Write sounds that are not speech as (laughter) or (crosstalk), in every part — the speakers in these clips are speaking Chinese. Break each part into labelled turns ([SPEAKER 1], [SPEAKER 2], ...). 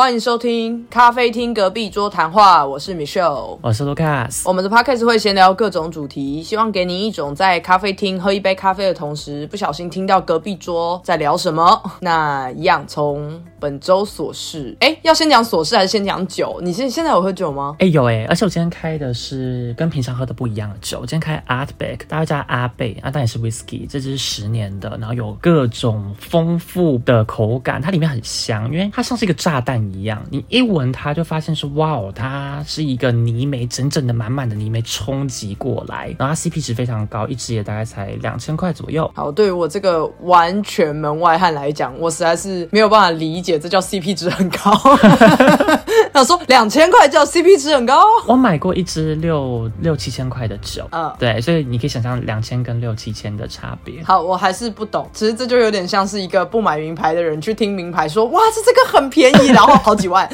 [SPEAKER 1] 欢迎收听咖啡厅隔壁桌谈话，我是 Michelle。
[SPEAKER 2] 我是 Lucas，
[SPEAKER 1] 我们的 podcast 会闲聊各种主题，希望给你一种在咖啡厅喝一杯咖啡的同时，不小心听到隔壁桌在聊什么。(laughs) 那一样从本周琐事，哎，要先讲琐事还是先讲酒？你现现在有喝酒吗？
[SPEAKER 2] 哎、有哎、而且我今天开的是跟平常喝的不一样的酒，我今天开 Artback，大家叫阿贝，啊，但也是 Whisky，这支是十年的，然后有各种丰富的口感，它里面很香，因为它像是一个炸弹一样，你一闻它就发现是哇哦，它是一个泥煤，整整的满满的泥煤冲击过来，然后它 CP 值非常高，一支也大概才两千块左右。
[SPEAKER 1] 好，对于我这个完全门外汉来讲，我实在是没有办法理解这叫 CP 值很高。(laughs) 他说两千块叫 CP 值很高，
[SPEAKER 2] 我买过一支六六七千块的酒，
[SPEAKER 1] 嗯
[SPEAKER 2] 对，所以你可以想象两千跟六七千的差别。
[SPEAKER 1] 好，我还是不懂。其实这就有点像是一个不买名牌的人去听名牌说，哇，这这个很便宜，然后好几万。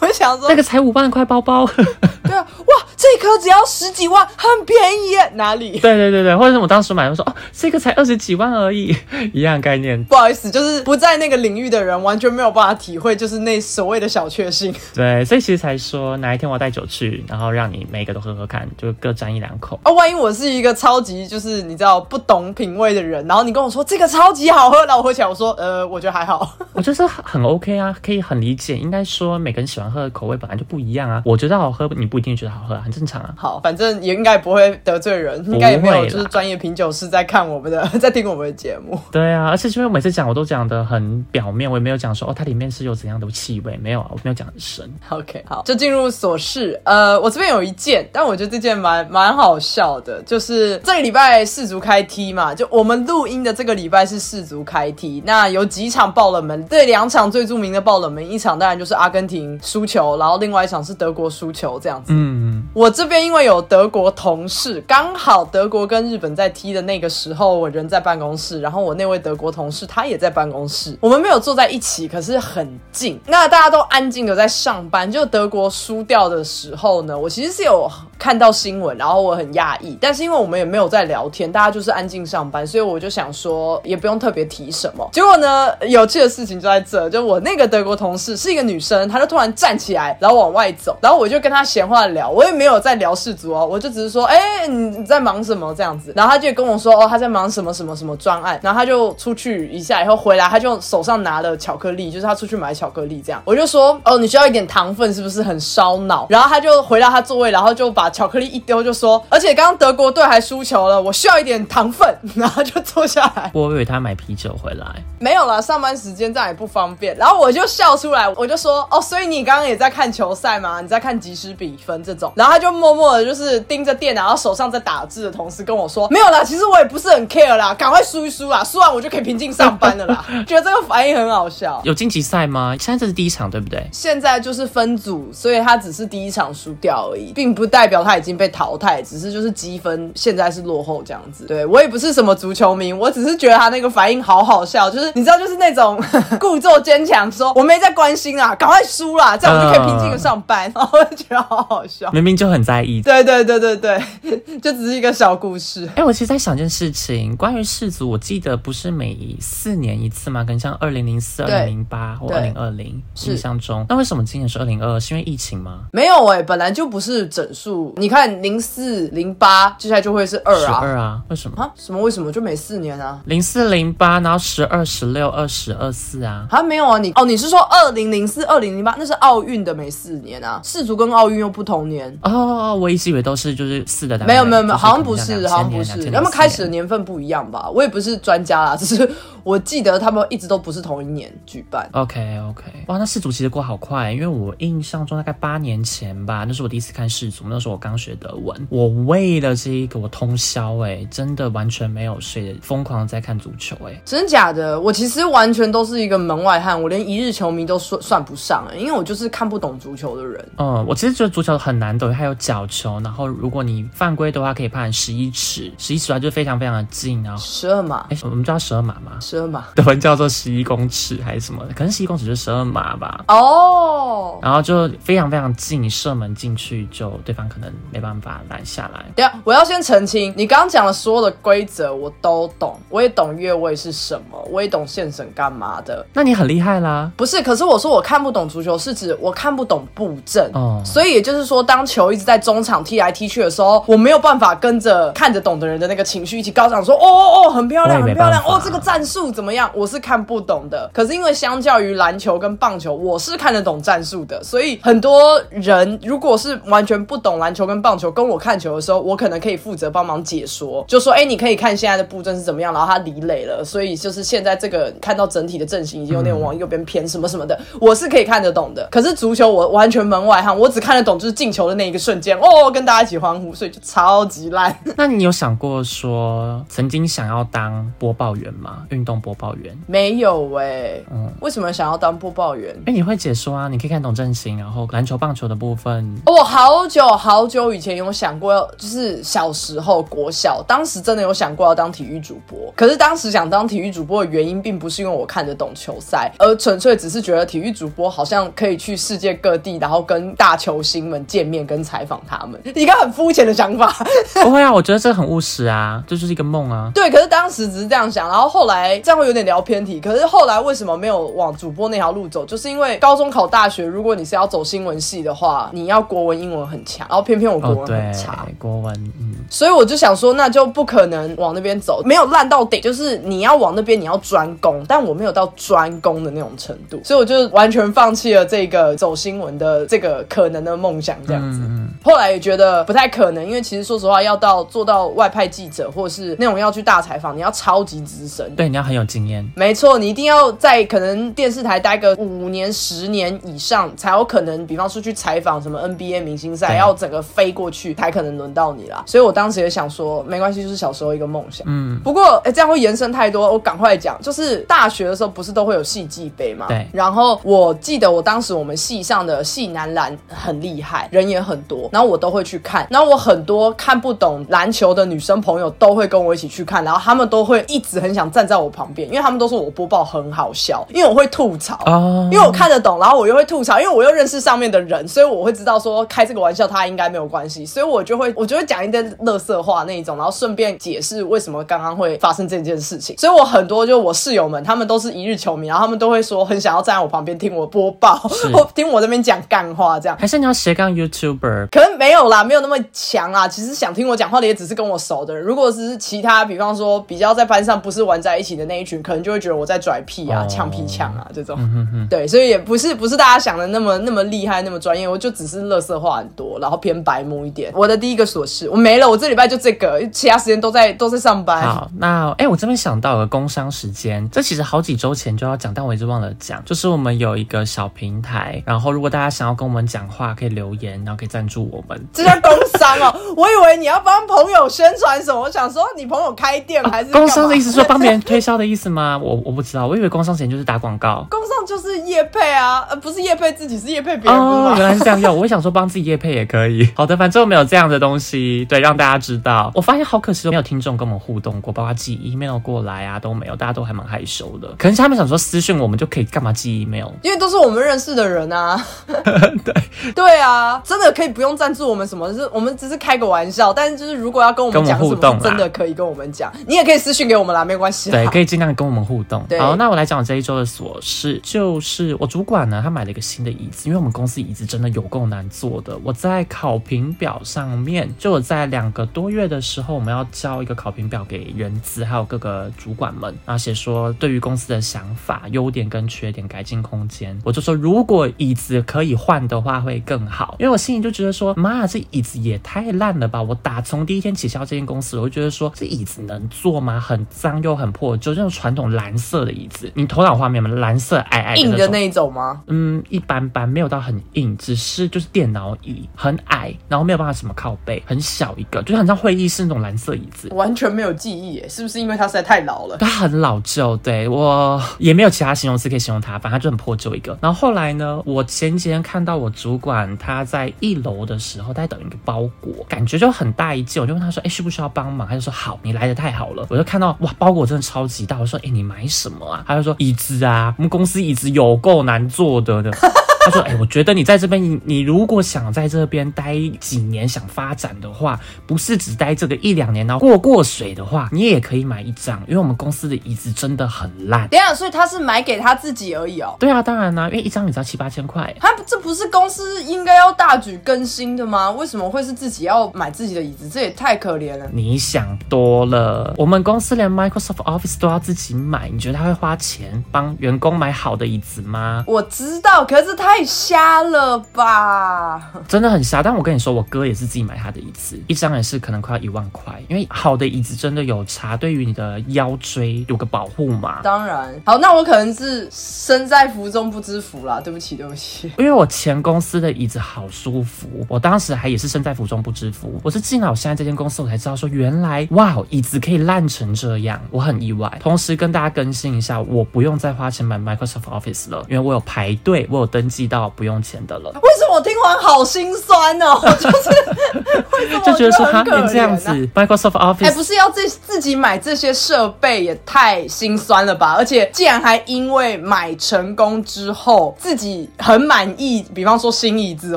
[SPEAKER 1] 我想说
[SPEAKER 2] 那，个才五万块包包，(laughs)
[SPEAKER 1] 对啊，哇，这一颗只要十几万，很便宜耶，哪里？
[SPEAKER 2] 对对对对，或者是我当时买，我说哦，这个才二十几万而已，(laughs) 一样概念。
[SPEAKER 1] 不好意思，就是不在那个领域的人，完全没有办法体会，就是那所谓的小确幸。(laughs)
[SPEAKER 2] 对，所以其实才说哪一天我要带酒去，然后让你每一个都喝喝看，就各沾一两口。
[SPEAKER 1] 啊，万一我是一个超级就是你知道不懂品味的人，然后你跟我说这个超级好喝，然后我喝起来我说呃，我觉得还好。
[SPEAKER 2] 我觉得很 OK 啊，可以很理解。应该说每个人喜欢喝的口味本来就不一样啊。我觉得好喝，你不一定觉得好喝啊，很正常啊。
[SPEAKER 1] 好，反正也应该不会得罪人，应该也没有就是专业品酒师在看我们的，(laughs) 在听我们的节目。
[SPEAKER 2] 对啊，而且因为我每次讲我都讲的很表面，我也没有讲说哦它里面是有怎样的气味，没有啊，我没有讲很深。
[SPEAKER 1] OK，好，就进入琐事。呃，我这边有一件，但我觉得这件蛮蛮好笑的，就是这个礼拜世足开踢嘛，就我们录音的这个礼拜是世足开踢，那有几场爆冷门，这两场最著名的爆冷门，一场当然就是阿根廷输球，然后另外一场是德国输球这样子。
[SPEAKER 2] 嗯，
[SPEAKER 1] 我这边因为有德国同事，刚好德国跟日本在踢的那个时候，我人在办公室，然后我那位德国同事他也在办公室，我们没有坐在一起，可是很近。那大家都安静的在上班。就德国输掉的时候呢，我其实是有看到新闻，然后我很讶异，但是因为我们也没有在聊天，大家就是安静上班，所以我就想说也不用特别提什么。结果呢，有趣的事情就在这，就我那个德国同事是一个女生，她就突然站起来，然后往外走，然后我就跟他闲话聊，我也没有在聊事族哦，我就只是说，哎、你在忙什么这样子，然后他就跟我说，哦，他在忙什么什么什么专案，然后他就出去一下以后回来，他就手上拿了巧克力，就是他出去买巧克力这样，我就说，哦，你需要一点糖分是不是很烧脑？然后他就回到他座位，然后就把巧克力一丢，就说，而且刚刚德国队还输球了，我需要一点糖分，然后就坐下来。
[SPEAKER 2] 我以为他买啤酒回来，
[SPEAKER 1] 没有啦，上班时间这样也不方便。然后我就笑出来，我就说：“哦，所以你刚刚也在看球赛嘛？你在看即时比分这种？”然后他就默默的，就是盯着电脑，然后手上在打字的同时跟我说：“没有啦，其实我也不是很 care 啦，赶快输一输啦，输完我就可以平静上班了啦。(laughs) ”觉得这个反应很好笑。
[SPEAKER 2] 有晋级赛吗？现在这是第一场，对不对？
[SPEAKER 1] 现在就是分组，所以他只是第一场输掉而已，并不代表他已经被淘汰，只是就是积分现在是落后这样子。对我也不是什么足球迷，我只是觉得他那个反应好好笑，就是你知道，就是那种 (laughs) 故作坚强，说我没在关心啊，赶快输啦，这样我就可以平静的上班，然后我就觉得好好笑。
[SPEAKER 2] 明明就很在意。
[SPEAKER 1] 对对对对对，就只是一个小故事。
[SPEAKER 2] 哎、我其实在想一件事情，关于氏族，我记得不是每四年一次吗？可能像二零零四、二
[SPEAKER 1] 对
[SPEAKER 2] 零零八或
[SPEAKER 1] 对
[SPEAKER 2] 二零二零，印象中。那为什么今年是二零二？是因为疫情吗？
[SPEAKER 1] 没有哎、本来就不是整数，你看零四零八，接下来就会是二
[SPEAKER 2] 十
[SPEAKER 1] 啊。
[SPEAKER 2] 二啊？为什么？
[SPEAKER 1] 啊？什么？为什么就每四年啊？
[SPEAKER 2] 零四零八，然后十二、十六、二十二四啊？
[SPEAKER 1] 啊，没有啊，你哦，你是说二零零四、二零零八，那是奥运的每四年啊，世足跟奥运又不同年。
[SPEAKER 2] 哦，我一直以为都是就是四的
[SPEAKER 1] 没有没有没有，好像不是，好像不是，
[SPEAKER 2] 年
[SPEAKER 1] 他们开始的年份不一样吧？我也不是专家啦，只是我记得他们一直都不是同一年举办。
[SPEAKER 2] OK OK，哇，那世足其实过好快，因为我印象中大概八年前吧，那是我第一次看世足，那时候我刚学德文，我为了这一个我通宵哎、真的完全没有睡，疯狂地在看足球哎、
[SPEAKER 1] 真假的？我其实完全都是一个门外汉，我连一日球迷都算算不上哎、因为我就是看不懂足球的人。
[SPEAKER 2] 嗯，我其实觉得足球很难得，还有有角球，然后如果你犯规的话，可以判十一尺，十一尺的话就非常非常的近，然后
[SPEAKER 1] 十二码，
[SPEAKER 2] 哎，我们知道十二码吗？
[SPEAKER 1] 十二码，
[SPEAKER 2] 德文叫做十一公尺还是什么？可能十一公尺就是十二码吧。
[SPEAKER 1] 哦，
[SPEAKER 2] 然后就非常非常近，射门进去就对方可能没办法拦下来。
[SPEAKER 1] 对啊我要先澄清，你刚刚讲的所有的规则我都懂，我也懂越位是什么，我也懂现审干嘛的。
[SPEAKER 2] 那你很厉害啦。
[SPEAKER 1] 不是，可是我说我看不懂足球，是指我看不懂布阵。
[SPEAKER 2] 哦
[SPEAKER 1] 所以也就是说，当球一直在中场踢来踢去的时候，我没有办法跟着看得懂的人的那个情绪一起高涨，说哦哦哦，很漂亮，很漂亮，哦，这个战术怎么样？我是看不懂的。可是因为相较于篮球跟棒球，我是看得懂战术的，所以很多人如果是完全不懂篮球跟棒球，跟我看球的时候，我可能可以负责帮忙解说，就说哎，你可以看现在的布阵是怎么样，然后他离垒了，所以就是现在这个看到整体的阵型已经有点往右边偏，什么什么的，我是可以看得懂的。可是足球我完全门外汉，我只看得懂就是进球的那一个瞬间，哦，跟大家一起欢呼，所以就超级烂。(laughs)
[SPEAKER 2] 那你有想过说曾经想要当播报员吗？运动播报员？
[SPEAKER 1] 没有哎、
[SPEAKER 2] 嗯
[SPEAKER 1] 为什么想要当播报员？
[SPEAKER 2] 因为你会解说啊，你可以看懂阵型，然后篮球、棒球的部分。
[SPEAKER 1] 我好久好久以前有想过要，就是小时候国小，当时真的有想过要当体育主播。可是当时想当体育主播的原因，并不是因为我看得懂球赛，而纯粹只是觉得体育主播好像可以去世界各地，然后跟大球星们见面，跟采访他们。一个很肤浅的想法。(laughs)
[SPEAKER 2] 不会啊，我觉得这个很务实啊，这就是一个梦啊。
[SPEAKER 1] 对，可是当时只是这样想，然后后来这样会有点聊偏题。可是后来为什么没有往主播那条路走？就是因为高中考大学，如果你是要走新闻系的话，你要国文、英文很强，然后偏偏我国
[SPEAKER 2] 哦，
[SPEAKER 1] 文很差。，
[SPEAKER 2] 国文，嗯，
[SPEAKER 1] 所以我就想说，那就不可能往那边走，没有烂到顶，就是你要往那边，你要专攻，但我没有到专攻的那种程度，所以我就完全放弃了这个走新闻的这个可能的梦想，这样子。
[SPEAKER 2] 嗯，
[SPEAKER 1] 后来也觉得不太可能，因为其实说实话，要到做到外派记者，或者是那种要去大采访，你要超级资深。
[SPEAKER 2] 对，你要很有经验。
[SPEAKER 1] 没错，你一定要在可能电视台待个五年、十年以上，才有可能，比方说去采访什么 NBA 明星赛，要整个飞过去，才可能轮到你啦。所以我当时也想说，没关系，就是小时候一个梦想。
[SPEAKER 2] 嗯，
[SPEAKER 1] 不过，哎、这样会延伸太多，我赶快讲。就是大学的时候，不是都会有戏剧杯嘛？
[SPEAKER 2] 对
[SPEAKER 1] 然后我记得我当时我们系上的系男篮很厉害，人也很多，然后我都会去看。然后我很多看不懂篮球的女生朋友都会跟我一起去看，然后他们都会一直很想站在我旁边，因为他们都说我播报很好笑，因为我会吐槽。
[SPEAKER 2] 哦，
[SPEAKER 1] 因为我看得懂，然后我又会吐槽，因为我又认识上面的人，所以我会知道说开这个玩笑他应该没有关系，所以我就会我就会讲一堆乐色话那一种，然后顺便解释为什么刚刚会发生这件事情。所以我很多就我室友们，他们都是一日球迷，然后他们都会说很想要站在我旁边听我播报，(laughs) 或听我这边讲干话这样。
[SPEAKER 2] 还是你要斜杠 YouTuber？
[SPEAKER 1] 可能没有啦，没有那么强啦。其实想听我讲话的也只是跟我熟的人。如果只是其他，比方说比较在班上不是玩在一起的那一群，可能就会觉得我在拽屁啊、
[SPEAKER 2] 哦
[SPEAKER 1] 呛屁呛啊这种。
[SPEAKER 2] 嗯哼，
[SPEAKER 1] 对，所以也不是不是大家想的那么那么厉害、那么专业，我就只是乐色话很多，然后偏白目一点。我的第一个琐事我没了，我这礼拜就这个，其他时间都在都在上班。
[SPEAKER 2] 好，那哎、我这边想到有个工商时间，这其实好几周前就要讲，但我一直忘了讲。就是我们有一个小平台，然后如果大家想要跟我们讲话，可以留言，然后可以赞助我们。
[SPEAKER 1] 这叫工商哦，(laughs) 我以为你要帮朋友宣传什么，我想说你朋友开店还是
[SPEAKER 2] 工商的意思是说帮别人推销的意思吗？我我不知道，我以为工商时间就是打广告。
[SPEAKER 1] 工商就是业配啊，呃，不是业配自己，是业配别人，
[SPEAKER 2] 哦，原来是这样用。我也想说帮自己业配也可以。好的，反正我们有这样的东西，对，让大家知道。我发现好可惜，没有听众跟我们互动过，包括寄 email 过来啊都没有，大家都还蛮害羞的。可能是他们想说私讯我们就可以干嘛寄 email？
[SPEAKER 1] 因为都是我们认识的人啊。(laughs) 对对啊，真的可以不用赞助我们什么，是我们只是开个玩笑。但是就是如果要跟我们讲
[SPEAKER 2] 互动
[SPEAKER 1] 真的可以跟我们讲，你也可以私信给我们啦，没关系。
[SPEAKER 2] 对，可以尽量跟我们互动。好，那我来讲我这一周的琐事，就是我主管呢，他买了一个新的椅子，因为我们公司椅子真的有够难坐的。我在考评表上面，就我在两个多月的时候，我们要交一个考评表给人资还有各个主管们，然后写说对于公司的想法、优点跟缺点、改进空间。我就说，如果椅子可以换的话，会更好。因为我心里就觉得说，妈，这椅子也太烂了吧！我打从第一天起销这间公司，我就觉得说，这椅子能坐吗？很脏又很破旧，就那种传统蓝色的椅子，你头脑画面吗？蓝色矮矮的。
[SPEAKER 1] 硬的那一种吗？
[SPEAKER 2] 嗯，一般般，没有到很硬，只是就是电脑椅很矮，然后没有办法什么靠背，很小一个，就是很像会议室那种蓝色椅子。
[SPEAKER 1] 完全没有记忆耶，是不是因为它实在太老了？
[SPEAKER 2] 它很老旧，对我也没有其他形容词可以形容它，反正它就很破旧一个。然后后来呢，我前几天看到我主管他在一楼的时候，在等一个包裹，感觉就很大一件，我就问他说：“哎，需不需要帮忙？”他就说：“好，你来的太好了。”我就看到哇，包裹真的超级大，我说：“哎，你买什么啊？”他就说：“椅子啊，我们公司椅子有够难坐的的。” (laughs) (laughs) 他说：“哎，我觉得你在这边，你你如果想在这边待几年，想发展的话，不是只待这个一两年，然后过过水的话，你也可以买一张，因为我们公司的椅子真的很烂。
[SPEAKER 1] 对啊，所以他是买给他自己而已哦。
[SPEAKER 2] 对啊，当然啦，因为一张你只要七八千块。
[SPEAKER 1] 他这不是公司应该要大举更新的吗？为什么会是自己要买自己的椅子？这也太可怜了。
[SPEAKER 2] 你想多了，我们公司连 Microsoft Office 都要自己买，你觉得他会花钱帮员工买好的椅子吗？
[SPEAKER 1] 我知道，可是太瞎了吧？
[SPEAKER 2] 真的很瞎。但我跟你说，我哥也是自己买他的椅子，一张也是可能快要一万块，因为好的椅子真的有差，对于你的腰椎有个保护嘛。
[SPEAKER 1] 当然，好，那我可能是身在福中不知福啦，对不起，对不起。
[SPEAKER 2] 因为我前公司的椅子好舒服，我当时还也是身在福中不知福。我是进了我现在这间公司，我才知道说原来哇，椅子可以烂成这样，我很意外。同时跟大家更新一下，我不用再花钱买 Microsoft Office 了，因为我有排队，我有登记到不用钱的了。
[SPEAKER 1] 为什么我听完好心酸哦？(laughs) 就是
[SPEAKER 2] 就觉得说
[SPEAKER 1] 他
[SPEAKER 2] 连这样子 Microsoft Office，
[SPEAKER 1] 哎，不是要自自己买这些设备也太心酸了吧？而且竟然还因为买成功之后自己很满意，比方说新椅子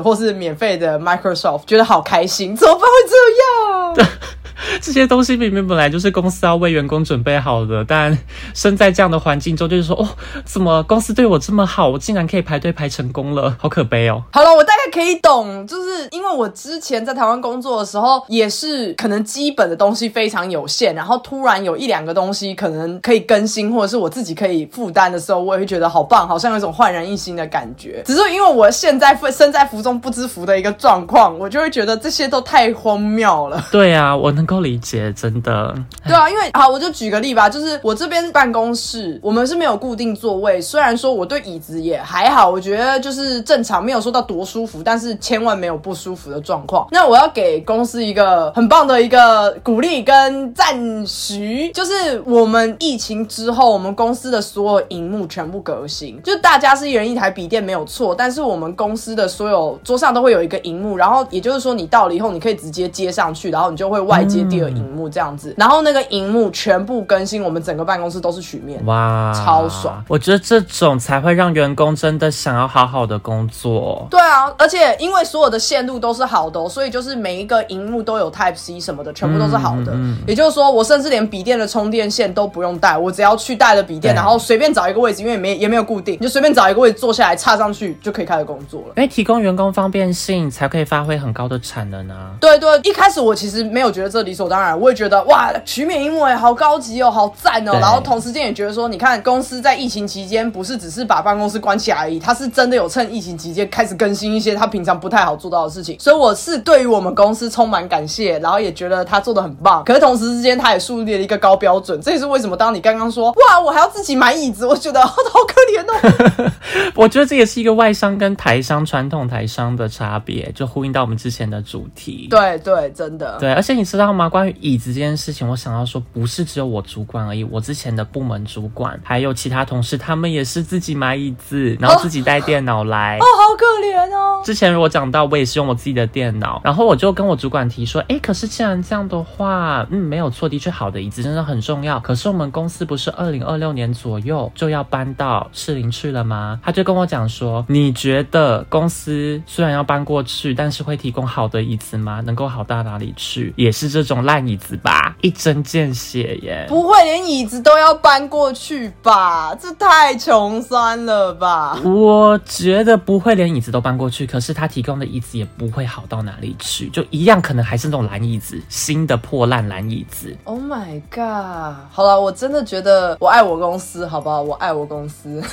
[SPEAKER 1] 或是免费的 Microsoft，觉得好开心，怎么办会这样？(laughs)
[SPEAKER 2] 这些东西明明本来就是公司要为员工准备好的，但身在这样的环境中，就是说，哦，怎么公司对我这么好，我竟然可以排队排成功了，好可悲哦。
[SPEAKER 1] 好了，我大概可以懂，就是因为我之前在台湾工作的时候，也是可能基本的东西非常有限，然后突然有一两个东西可能可以更新，或者是我自己可以负担的时候，我也会觉得好棒，好像有一种焕然一新的感觉。只是因为我现在身在福中不知福的一个状况，我就会觉得这些都太荒谬了。
[SPEAKER 2] 对啊，我能够理解，真的。
[SPEAKER 1] 对啊，因为好，我就举个例吧，就是我这边办公室，我们是没有固定座位。虽然说我对椅子也还好，我觉得就是正常，没有说到多舒服，但是千万没有不舒服的状况。那我要给公司一个很棒的一个鼓励跟赞许，就是我们疫情之后，我们公司的所有荧幕全部革新，就大家是一人一台笔电没有错，但是我们公司的所有桌上都会有一个荧幕，然后也就是说你到了以后，你可以直接接上去，然后你就会外接第二荧幕这样子，然后那个荧幕全部更新，我们整个办公室都是曲面，哇，超爽！
[SPEAKER 2] 我觉得这种才会让员工真的想要好好的工作。
[SPEAKER 1] 对啊，而且因为所有的线路都是好的，所以就是每一个荧幕都有 Type C 什么的，全部都是好的。也就是说，我甚至连笔电的充电线都不用带，我只要去带了笔电，然后随便找一个位置，因为没也没有固定，你就随便找一个位置坐下来插上去就可以开始工作了。
[SPEAKER 2] 因为提供员工方便性，才可以发挥很高的产能啊。
[SPEAKER 1] 对对，一开始我其实没有觉得这理所当然，我也觉得哇，曲面荧幕哎，好高级哦，好赞哦。然后同时间也觉得说，你看公司在疫情期间不是只是把办公室关起来而已，他是真的有趁疫情期间开始更新一些他平常不太好做到的事情。所以我是对于我们公司充满感谢，然后也觉得他做的很棒。可是同时之间，他也树立了一个高标准，这也是为什么当你刚刚说哇，我还要自己买椅子，我觉得好可怜哦。(laughs)
[SPEAKER 2] 我觉得这也是一个外商跟台商传统台商的差别，就呼应到我们之前的主题。
[SPEAKER 1] 对对，真的
[SPEAKER 2] 对。而且你知道吗？关于椅子这件事情，我想要说，不是只有我主管而已，我之前的部门主管还有其他同事，他们也是自己买椅子，然后自己带电脑来。
[SPEAKER 1] 哦，好可怜哦。
[SPEAKER 2] 之前如果讲到，我也是用我自己的电脑，然后我就跟我主管提说，哎，可是既然这样的话，嗯，没有错，的确好的椅子真的很重要。可是我们公司不是二零二六年左右就要搬到士林去了吗？他就跟我讲说，你觉得公司虽然要搬过去，但是会提供好的椅子吗？能够好到哪里去？也是这种烂椅子吧？一针见血耶！
[SPEAKER 1] 不会连椅子都要搬过去吧？这太穷酸了吧？
[SPEAKER 2] 我觉得不会连椅子都搬过去，可是他提供的椅子也不会好到哪里去，就一样可能还是那种烂椅子，新的破烂蓝椅子。
[SPEAKER 1] Oh my god！好了，我真的觉得我爱我公司，好不好？我爱我公司。(laughs)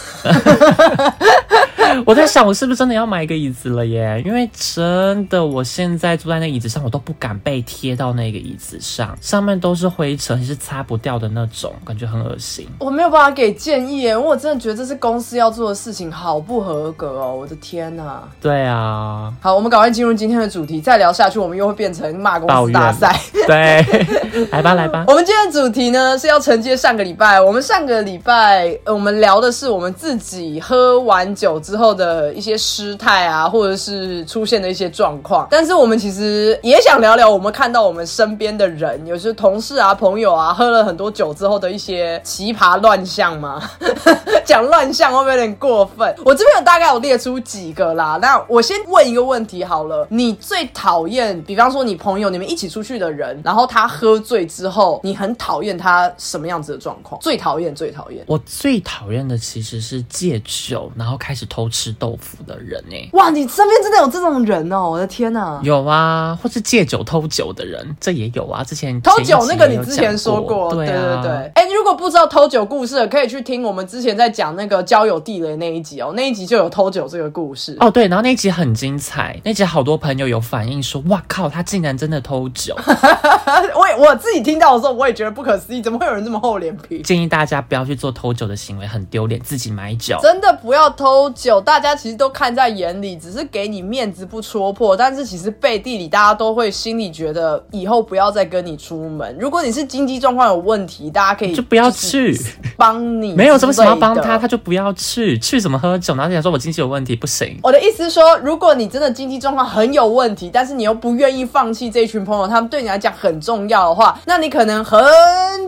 [SPEAKER 2] 我在想，我是不是真的要买一个椅子了耶？因为真的，我现在坐在那椅子上，我都不敢被贴到那个椅子上，上面都是灰尘，是擦不掉的那种，感觉很恶心。
[SPEAKER 1] 我没有办法给建议耶，因为我真的觉得这是公司要做的事情，好不合格哦！我的天哪！
[SPEAKER 2] 对啊，
[SPEAKER 1] 好，我们赶快进入今天的主题，再聊下去，我们又会变成骂公司大赛。
[SPEAKER 2] 对，(laughs) 来吧，来吧。(laughs)
[SPEAKER 1] 我们今天的主题呢是要承接上个礼拜，我们上个礼拜我们聊的是我们自己喝完酒之后。的一些失态啊，或者是出现的一些状况。但是我们其实也想聊聊，我们看到我们身边的人，有些同事啊、朋友啊，喝了很多酒之后的一些奇葩乱象吗？(laughs) 讲乱象会不会有点过分？我这边有大概有列出几个啦。那我先问一个问题好了，你最讨厌，比方说你朋友你们一起出去的人，然后他喝醉之后，你很讨厌他什么样子的状况？最讨厌，最讨厌。
[SPEAKER 2] 我最讨厌的其实是戒酒，然后开始偷吃豆腐的人哎、
[SPEAKER 1] 哇，你身边真的有这种人哦！我的天哪！
[SPEAKER 2] 有啊，或是戒酒偷酒的人，这也有啊。之前
[SPEAKER 1] 偷酒那个你之前说过，
[SPEAKER 2] 对啊，
[SPEAKER 1] 对对。哎、如果不知道偷酒故事的，可以去听我们之前在讲那个交友地雷那一集哦，那一集就有偷酒这个故事。
[SPEAKER 2] 哦，对，然后那一集很精彩，那集好多朋友有反映说，哇靠，他竟然真的偷酒。(laughs)
[SPEAKER 1] 我也我自己听到的时候，我也觉得不可思议，怎么会有人这么厚脸皮？
[SPEAKER 2] 建议大家不要去做偷酒的行为，很丢脸，自己买酒。
[SPEAKER 1] 真的不要偷酒，大家其实都看在眼里，只是给你面子不戳破。但是其实背地里，大家都会心里觉得以后不要再跟你出门。如果你是经济状况有问题，大家可以
[SPEAKER 2] 就不要去，
[SPEAKER 1] 帮你，
[SPEAKER 2] 没有什么什么要帮他，他。就不要去，去什么喝酒，然后就想说我经济有问题，不行。
[SPEAKER 1] 我的意思是说，如果你真的经济状况很有问题，但是你又不愿意放弃这一群朋友，他们对你来讲很重要的话，那你可能很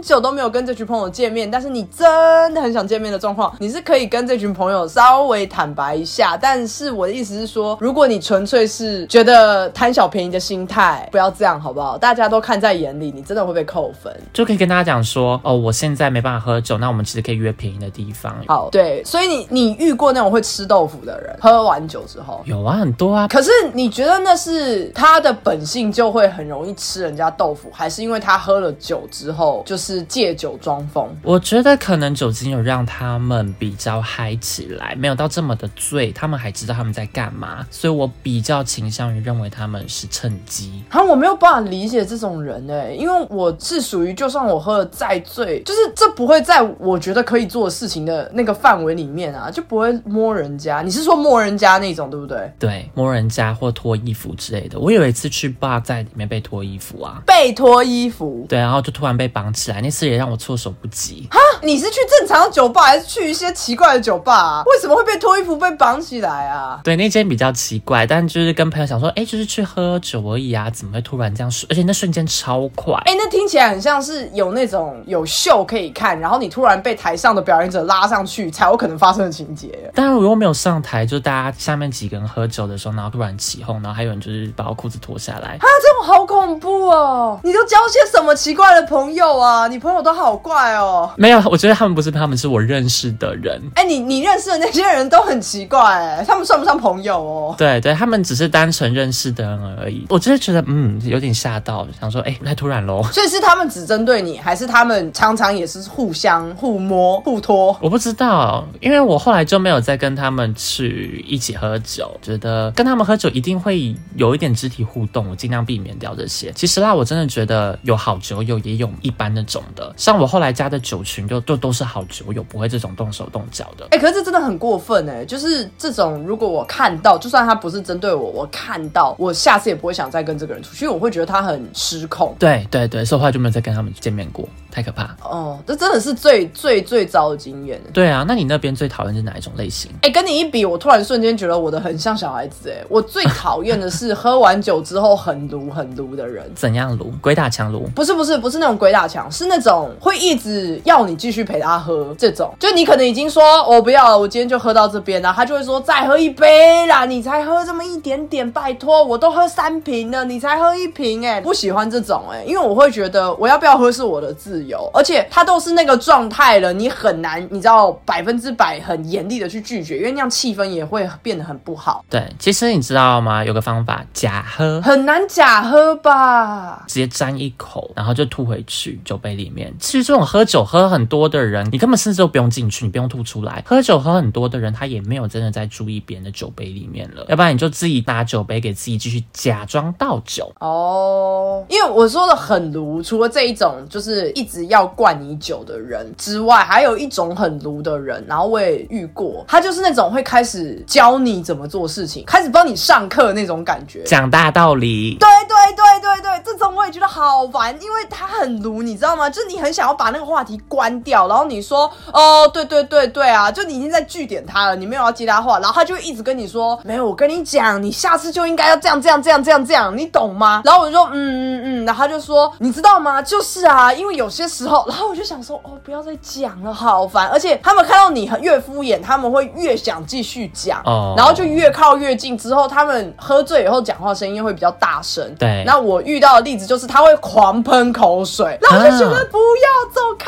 [SPEAKER 1] 久都没有跟这群朋友见面，但是你真的很想见面的状况，你是可以跟这群朋友稍微坦白一下。但是我的意思是说，如果你纯粹是觉得贪小便宜的心态，不要这样好不好？大家都看在眼里，你真的会被扣分。
[SPEAKER 2] 就可以跟大家讲说，哦，我现在没办法喝酒，那我们其实可以约便宜的地方。
[SPEAKER 1] 好，对，所以你你遇过那种会吃豆腐的人，喝完酒之后。
[SPEAKER 2] 有啊，很多啊。
[SPEAKER 1] 可是你觉得那是他的本性就会很容易吃人家豆腐，还是因为他喝了酒之后就是借酒装疯？
[SPEAKER 2] 我觉得可能酒精有让他们比较嗨起来，没有到这么的醉，他们还知道他们在干嘛，所以我比较倾向于认为他们是趁机。
[SPEAKER 1] 好，我没有办法理解这种人哎、因为我是属于就算我喝了再醉，就是这不会在我觉得可以做的事情的那个范围里面啊，就不会摸人家。你是说摸人家那种对不对？
[SPEAKER 2] 对，摸人家或脱衣服之类的。我有一次去 bar 在里面被脱衣服啊，
[SPEAKER 1] 被脱衣服，
[SPEAKER 2] 对，然后就突然被绑起来，那次也让我措手不及。
[SPEAKER 1] 哈你是去正常的酒吧，还是去一些奇怪的酒吧啊？为什么会被脱衣服被绑起来啊？
[SPEAKER 2] 对，那间比较奇怪，但就是跟朋友想说，哎，就是去喝酒而已啊，怎么会突然这样说？而且那瞬间超快。
[SPEAKER 1] 哎、那听起来很像是有那种有秀可以看，然后你突然被台上的表演者拉上去，才有可能发生的情节。
[SPEAKER 2] 当然我又没有上台，就大家下面几个人喝酒的时候，然后突然起哄，然后还有人就是把我裤子脱下来。
[SPEAKER 1] 啊，这种好恐怖哦！你都交些什么奇怪的朋友啊？你朋友都好怪哦。
[SPEAKER 2] 没有，我觉得他们不是他们是我认识的人。
[SPEAKER 1] 哎、你你认识的那些人都很奇怪，哎，他们算不算朋友哦？
[SPEAKER 2] 对对，他们只是单纯认识的人而已。我真的觉得，嗯，有点吓到，想说，哎，太突然喽。
[SPEAKER 1] 所以是他们只针对你，还是他们常常也是互相互摸互拖？
[SPEAKER 2] 我不知道，因为我后来就没有再跟他们去一起喝酒，觉得跟他们喝酒一定会有一点肢体互动，我尽量避免掉这些。其实啦，我真的觉得有好酒友，也有一般那种的。像我后来加的酒群就，都都是好酒友，不会这种动手动脚的。
[SPEAKER 1] 哎、可是这真的很过分哎！就是这种，如果我看到，就算他不是针对我，我看到，我下次也不会想再跟这个人出去，因为我会觉得他很失控。
[SPEAKER 2] 对对对，所以后来就没有再跟他们见面过，太可怕。
[SPEAKER 1] 哦，这真的是最最最糟的经验。
[SPEAKER 2] 对啊，那你那边最讨厌是哪一种类型？
[SPEAKER 1] 哎、跟你一比，我突然瞬间觉得我的很像小孩子哎！我最讨厌的是喝完酒之后很撸很撸的人。(laughs)
[SPEAKER 2] 怎样撸？鬼打墙撸？
[SPEAKER 1] 不是不是不是那种鬼打墙，是那种会一直要你继续陪他喝这种。就你可能已经说我不要了，我今天就喝到这边了，他就会说再喝一杯啦，你才喝这么一点点，拜托，我都喝三瓶了，你才喝一瓶哎、不喜欢这种哎、因为我会觉得我要不要喝是我的自由，而且他都是那个状态了，你很难你知道百分之百很严厉的去拒绝，因为那样气氛也会变得很不好，
[SPEAKER 2] 对，其实你知道吗？有个方法，假喝。
[SPEAKER 1] 很难假喝吧。
[SPEAKER 2] 直接沾一口，然后就吐回去酒杯里面。其实这种喝酒喝很多的人，你根本甚至都不用进去，你不用吐出来。喝酒喝很多的人，他也没有真的在注意别人的酒杯里面了。要不然你就自己拿酒杯给自己继续假装倒酒。
[SPEAKER 1] 哦，因为我说的很炉，除了这一种就是一直要灌你酒的人之外，还有一种很炉的人，然后我也遇过，他就是那种会开始教你怎么做事情，开始帮你上课那种感觉。
[SPEAKER 2] 讲大道理，
[SPEAKER 1] 对对对对对，这种我也觉得好烦，因为他很炉，你知道吗？就是你很想要把那个话题关掉，然后你说哦，对对对对啊，就你已经在据点他了，你没有要接他话，然后他就一直跟你说，没有，我跟你讲，你下次就应该要这样这样这样这样这样，你懂吗？然后我就说嗯嗯嗯，然后他就说你知道吗？就是啊，因为有些时候，然后我就想说哦，不要再讲了，好烦，而且他们看到你越敷衍，他们会越想继续讲，
[SPEAKER 2] 哦
[SPEAKER 1] 然后就越靠越近，之后他们喝醉以后讲话声音会比较大声，
[SPEAKER 2] 对
[SPEAKER 1] 那我遇到的例子就是他会狂喷口水，然后我就觉得
[SPEAKER 2] 啊
[SPEAKER 1] 不要走开。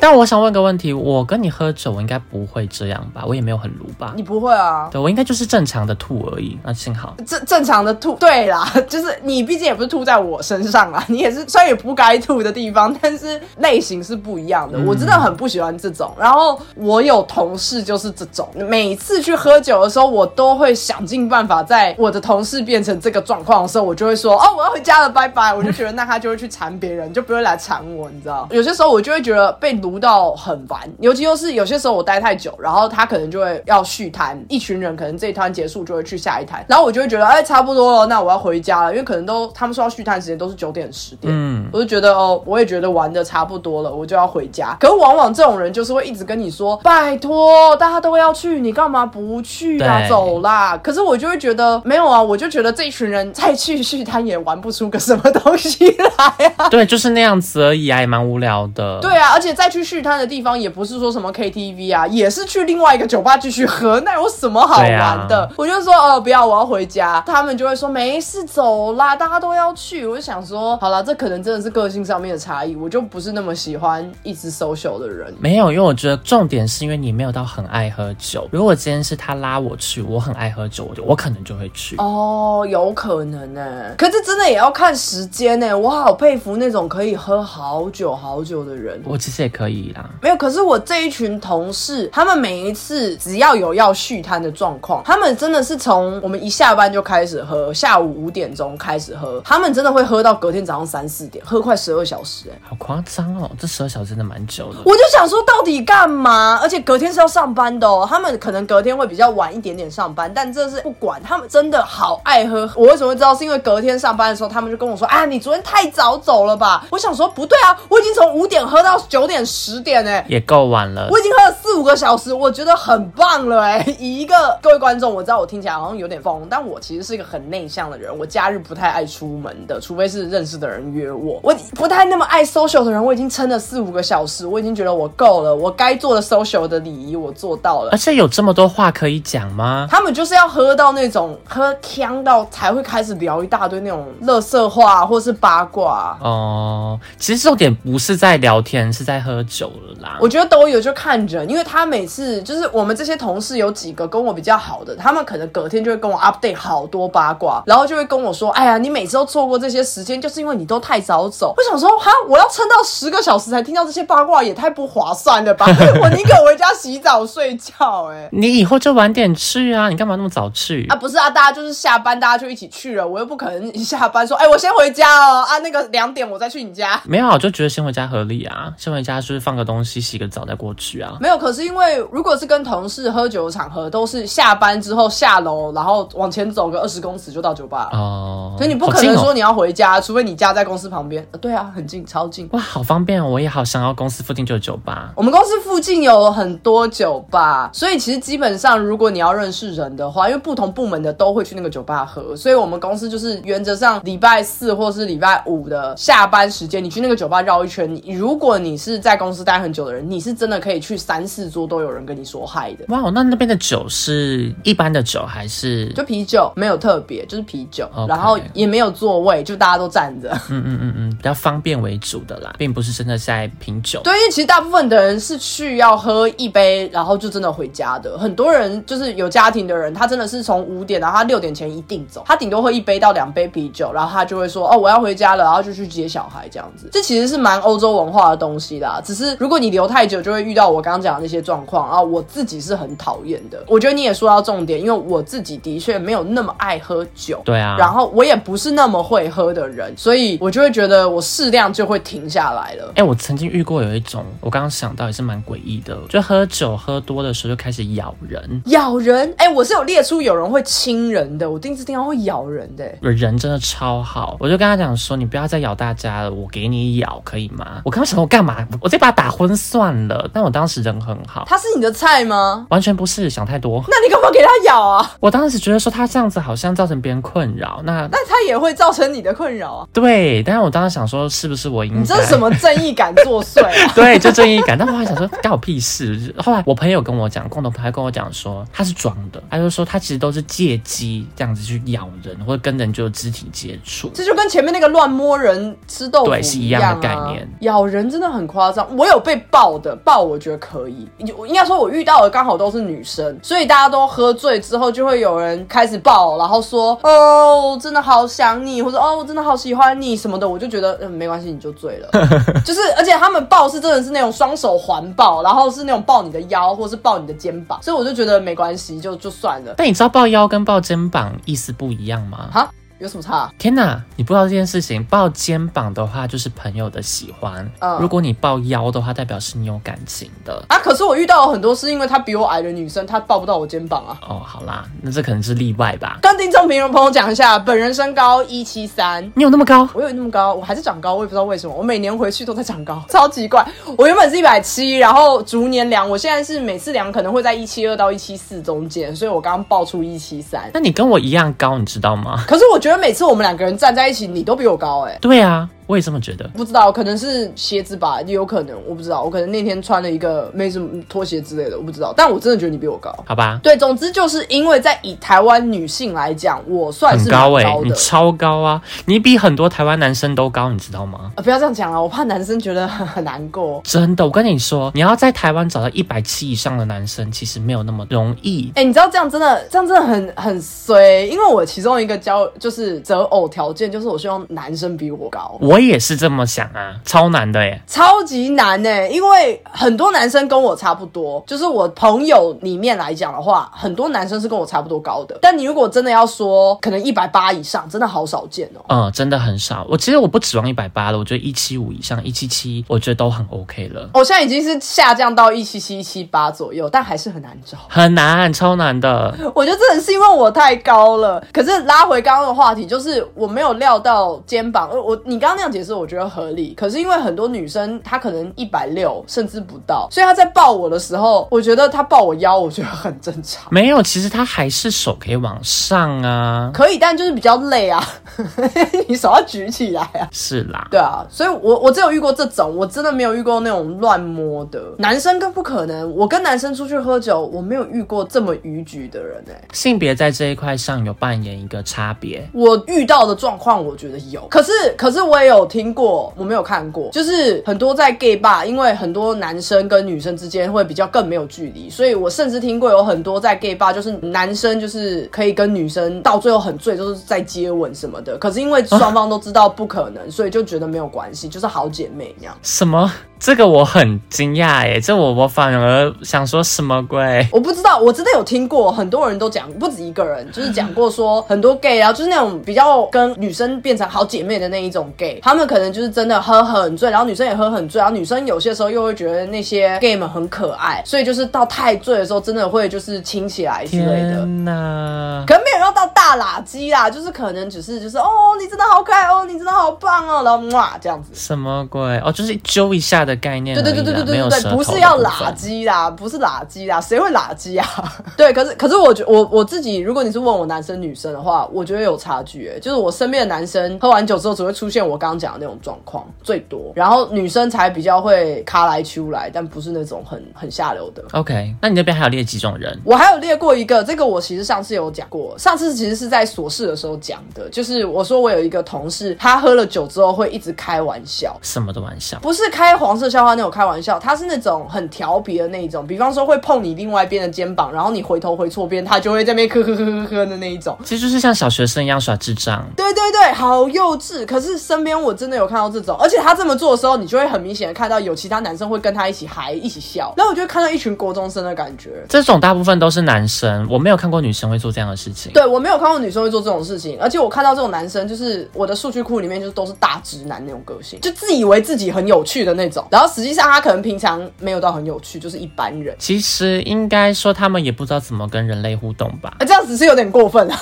[SPEAKER 2] 但我想问个问题，我跟你喝酒，我应该不会这样吧？我也没有很鲁吧？
[SPEAKER 1] 你不会啊？
[SPEAKER 2] 对我应该就是正常的吐而已。那幸好。
[SPEAKER 1] 正正常的吐，对啦，(laughs) 就是你毕竟也不是吐在我身上啦，你也是虽然也不该吐的地方，但是类型是不一样的。我真的很不喜欢这种。然后我有同事就是这种，每次去喝酒的时候，我都会想尽办法，在我的同事变成这个状况的时候，我就会说哦，我要回家了，拜拜。我就觉得那他就会去缠别人，就不会来缠我，你知道？有些时候我就会觉得被撸到很烦，尤其又是有些时候我待太久，然后他可能就会要续摊，一群人可能这一摊结束就会去下一摊，然后我就会觉得哎差不多了，那我要回家了，因为可能都他们说要续摊时间都是九点十点，
[SPEAKER 2] 嗯
[SPEAKER 1] 我就觉得哦，我也觉得玩的差不多了，我就要回家。可是往往这种人就是会一直跟你说，拜托，大家都要去，你干嘛不去啊？走啦！可是我就会觉得没有啊，我就觉得这一群人再去续摊也玩不出个什么东西来啊。
[SPEAKER 2] 对，就是那样子而已啊，也蛮无聊的。
[SPEAKER 1] 对啊，而且再去续摊的地方也不是说什么 KTV 啊，也是去另外一个酒吧继续喝，(laughs) 那有什么好玩的？我就说呃不要，我要回家。他们就会说没事，走啦，大家都要去。我就想说，好了，这可能真的是个性上面的差异，我就不是那么喜欢一直 social 的人。
[SPEAKER 2] 没有，因为我觉得重点是因为你没有到很爱喝酒。如果今天是他拉我去，我很爱喝酒，我就我可能就会去。
[SPEAKER 1] 哦，有可能呢、可是真的也要看时间呢、我好佩服那种可以喝好久好久的人。
[SPEAKER 2] 我其实也可以啦。
[SPEAKER 1] 没有，可是我这一群同事，他们每一次只要有要续摊的状况，他们真的是从我们一下班就开始喝，下午五点钟开始喝，他们真的会喝到隔天早上三四点，喝快十二小时、哎。
[SPEAKER 2] 好夸张哦，这十二小时真的蛮久的。
[SPEAKER 1] 我就想说，到底干嘛？而且隔天是要上班的哦。他们可能隔天会比较晚一点点上班，但这是不管。他们真的好爱喝。我为什么会知道？是因为隔天上班的时候，他们就跟我说：“啊，你昨天太早走了吧？”我想说，不对啊，我已经从五点喝到九点十点哎、
[SPEAKER 2] 也够晚了
[SPEAKER 1] 我。已经喝了四五个小时，我觉得很棒了哎、(laughs) 以一个各位观众，我知道我听起来好像有点疯，但我其实是一个很内向的人，我假日不太爱出门的，除非是认识的人约我。我不太那么爱 social 的人，我已经撑了四五个小时，我已经觉得我够了，我该做的 social 的礼仪我做到了
[SPEAKER 2] 而。且有这么多话可以讲吗？
[SPEAKER 1] 他们就是要喝到那种喝呛到才会开始聊一大堆那种乐色话或是八卦。
[SPEAKER 2] 哦，其实重点不是在聊天，是在喝酒了啦。
[SPEAKER 1] 我觉得都有，就看人，因为他每次就是我们这些同事有几个跟我比较好的，他们可能隔天就会跟我 update 好多八卦，然后就会跟我说：“哎呀，你每次都错过这些时间，就是因为你都太早走。”我想说，哈，我要撑到十个小时才听到这些八卦，也太不划算了吧！我宁可回家洗澡睡觉、哎。
[SPEAKER 2] 你以后就晚点去啊，你干嘛那么早去？
[SPEAKER 1] 啊，不是啊，大家就是下班，大家就一起去了，我又不可能一下班说，哎、我先回家哦，啊，那个两点我再去你家。
[SPEAKER 2] 没有啊，我就觉得先回家合理啊，先回家就是放个东西，洗个澡再过去啊。
[SPEAKER 1] 没有，可是因为如果是跟同事喝酒的场合，都是下班之后下楼，然后往前走个二十公尺就到酒吧了。
[SPEAKER 2] 哦，
[SPEAKER 1] 所以你不可能说你要回家，除非你家在公司旁边。呃对啊，很近，超近。
[SPEAKER 2] 哇，好方便哦！我也好想要公司附近就有酒吧。
[SPEAKER 1] 我们公司附近有很多酒吧，所以其实基本上，如果你要认识人的话，因为不同部门的都会去那个酒吧喝，所以我们公司就是原则上礼拜四或是礼拜五的下班时间，你去那个酒吧绕一圈。你如果你是在公司待很久的人，你是真的可以去三四桌都有人跟你说嗨的。
[SPEAKER 2] 哇，那那边的酒是一般的酒还是？
[SPEAKER 1] 就啤酒没有特别，就是啤酒然后也没有座位，就大家都站着。(laughs)
[SPEAKER 2] 嗯嗯嗯嗯，比较方便为主的啦，并不是真的在品酒。
[SPEAKER 1] 对，因为其实大部分的人是去要喝一杯，然后就真的回家的。很多人就是有家庭的人，他真的是从五点，然后他六点前一定走，他顶多喝一杯到两杯啤酒，然后他就会说哦我要回家了，然后就去接小孩这样子。这其实是蛮欧洲文化的东西啦，只是如果你留太久，就会遇到我刚刚讲的那些状况啊。我自己是很讨厌的，我觉得你也说到重点，因为我自己的确没有那么爱喝酒。
[SPEAKER 2] 对啊，
[SPEAKER 1] 然后我也不是那么会喝的人，所以我就会觉得我适量就会停下来了。
[SPEAKER 2] 哎、我曾经遇过有一种，我刚刚想到也是蛮诡异的，就喝酒喝多的时候就开始咬人，
[SPEAKER 1] 咬人，哎、我是有列出有人会亲人的，我第一次听到会咬人的、哎
[SPEAKER 2] 人真的超好。我就跟他讲说，你不要再咬大家了，我给你咬可以吗？我刚刚想说我干嘛？我这把打昏算了。但我当时人很好，
[SPEAKER 1] 他是你的菜吗？
[SPEAKER 2] 完全不是想太多。
[SPEAKER 1] 那你干嘛给他咬啊？
[SPEAKER 2] 我当时觉得说他这样子好像造成别人困扰，那
[SPEAKER 1] 那他也会造成你的困扰啊。
[SPEAKER 2] 对，但是我当时想说，是不是我应该？
[SPEAKER 1] 你这是什么正义感作祟啊？(laughs)
[SPEAKER 2] 对，就正义感。但我还想说，干我屁事。后来我朋友跟我讲，共同朋友跟我讲说，他是装的，他就说他其实都是借机这样子去咬人，或者跟人就肢体接触。
[SPEAKER 1] 这就跟前面那个乱摸人吃豆腐
[SPEAKER 2] 对是一
[SPEAKER 1] 一
[SPEAKER 2] 样的概念
[SPEAKER 1] 咬人真的很夸张，我有被抱的，抱我觉得可以。我应该说，我遇到的刚好都是女生，所以大家都喝醉之后，就会有人开始抱，然后说：“哦，我真的好想你，或者哦，我真的好喜欢你什么的。”我就觉得嗯，没关系，你就醉了。(laughs) 就是，而且他们抱是真的是那种双手环抱，然后是那种抱你的腰，或是抱你的肩膀，所以我就觉得没关系，就就算了。
[SPEAKER 2] 但你知道抱腰跟抱肩膀意思不一样吗？
[SPEAKER 1] 哈，有什么差？
[SPEAKER 2] 天哪，你不知道这件事情。抱肩膀的话，就是朋友的喜欢；
[SPEAKER 1] 嗯
[SPEAKER 2] 如果你抱腰的话，代表是你有感情的。
[SPEAKER 1] 啊！可是我遇到了很多是因为她比我矮的女生，她抱不到我肩膀啊。
[SPEAKER 2] 哦，好啦，那这可能是例外吧。
[SPEAKER 1] 跟听众朋友朋友讲一下，本人身高一七三。
[SPEAKER 2] 你有那么高？
[SPEAKER 1] 我有那么高，我还是长高，我也不知道为什么，我每年回去都在长高，(laughs) 超奇怪。我原本是一百七，然后逐年量，我现在是每次量可能会在一七二到一七四中间，所以我刚刚报出一七三。
[SPEAKER 2] 那你跟我一样高，你知道吗？
[SPEAKER 1] 可是我觉得每次我们两个人站在一起，你都比我高哎、
[SPEAKER 2] 对啊，我也这么觉得。
[SPEAKER 1] 不知道，可能是鞋子吧，也有可能，我不知道，我可能那天穿了一个没什么拖鞋之类的，我不知道。但我真的觉得你比我高。
[SPEAKER 2] 好吧，
[SPEAKER 1] 对，总之就是因为在以台湾女性来讲，我算是
[SPEAKER 2] 很高
[SPEAKER 1] 的。
[SPEAKER 2] 你超高啊！你比很多台湾男生都高，你知道吗？
[SPEAKER 1] 啊，不要这样讲啊，我怕男生觉得很很难过。
[SPEAKER 2] 真的，我跟你说，你要在台湾找到一百七以上的男生，其实没有那么容易。
[SPEAKER 1] 哎、你知道这样真的，这样真的很很衰，因为我其中一个交就是择偶条件就是我希望男生比我高，
[SPEAKER 2] 我也是这么想啊，超难的耶。
[SPEAKER 1] 超级难呢、因为很多男生跟我差不多，就是我朋友里面来讲的话，很多男生是跟我差不多高的，但你如果真的要说可能一百八以上，真的好少见哦。
[SPEAKER 2] 嗯，真的很少。我其实我不指望一百八了，我觉得一七五以上，一七七，我觉得都很 OK 了。
[SPEAKER 1] 我现在已经是下降到一七七、一七八左右，但还是很难找。
[SPEAKER 2] 很难，超难的。
[SPEAKER 1] 我觉得真的是因为我太高了。可是拉回刚刚的话题，就是我没有料到肩膀，呃，我你刚刚那样解释，我觉得合理。可是因为很多女生她可能一百六甚至不到，所以她在抱我的时候，我觉得她抱我腰，我觉得很正常。
[SPEAKER 2] 没有，其实她还是手可以往上啊。
[SPEAKER 1] 可以，但就是比较累啊，(laughs) 你手要举起来啊。
[SPEAKER 2] 是啦，
[SPEAKER 1] 对啊，所以我我只有遇过这种，我真的没有遇过那种乱摸的。男生更不可能，我跟男生出去喝酒，我没有遇过这么逾矩的人哎、
[SPEAKER 2] 性别在这一块上有扮演一个差别。
[SPEAKER 1] 我遇到的状况，我觉得有，可是可是我也有有听过，我没有看过，就是很多在 gay bar，因为很多男生跟女生之间会比较更没有距离，所以我甚至听过有很多在 gay bar，就是男生就是可以跟女生到最后很醉，就是在接吻什么的，可是因为双方都知道不可能，所以就觉得没有关系，就是好姐妹一样。
[SPEAKER 2] 什么？这个我很惊讶哎，这我我反而想说什么鬼？(laughs)
[SPEAKER 1] 我不知道，我真的有听过，很多人都讲，不止一个人，就是讲过说很多 gay 啊，就是那种比较跟女生变成好姐妹的那一种 gay，他们可能就是真的喝很醉，然后女生也喝很醉，然后女生有些时候又会觉得那些 gay 们很可爱，所以就是到太醉的时候，真的会就是亲起来之类的。
[SPEAKER 2] 天哪！
[SPEAKER 1] 可能没有要到大垃圾啦，就是可能只是就是哦，你真的好可爱哦，你真的好棒哦，然后哇这样子。
[SPEAKER 2] 什么鬼？哦，就是揪一下的概念。
[SPEAKER 1] 对对对对对对对，不是要拉
[SPEAKER 2] 部分
[SPEAKER 1] 鸡啦，不是垃圾啦，谁会垃圾啊？(laughs) 对，可是可是我觉我我自己，如果你是问我男生女生的话，我觉得有差距、欸，就是我身边的男生喝完酒之后只会出现我刚刚讲的那种状况最多，然后女生才比较会卡来出来，但不是那种很很下流的。
[SPEAKER 2] OK，那你那边还有列几种人？
[SPEAKER 1] 我还有列过一个，这个我其实上次有讲过，上次其实是在琐事的时候讲的，就是我说我有一个同事，他喝了酒之后会一直开玩笑，
[SPEAKER 2] 什么的玩笑？
[SPEAKER 1] 不是开黄色笑话那种开玩笑，他是那种很调皮的那一种，比方说会碰你另外一边的肩膀，然后你回头回错边，他就会在那边呵呵呵呵呵的那一种。
[SPEAKER 2] 其实就是像小学生一样耍智障。
[SPEAKER 1] 对对对，好幼稚。可是身边我真的有看到这种，而且他这么做的时候，你就会很明显的看到有其他男生会跟他一起嗨，一起笑，然后我就会看到一群国中生的感觉。
[SPEAKER 2] 这种大部分都是男生，我没有看过女生会做这样的事情。
[SPEAKER 1] 对我没有看过女生会做这种事情，而且我看到这种男生，就是我的数据库里面就是都是大直男那种个性，就自以为自己很有趣的那种，然后实际上他可能平常没有到很有趣，就是一般人。
[SPEAKER 2] 其实应该说他们也不知道怎么跟人类互动吧。
[SPEAKER 1] 啊，这样子是有点过分啊。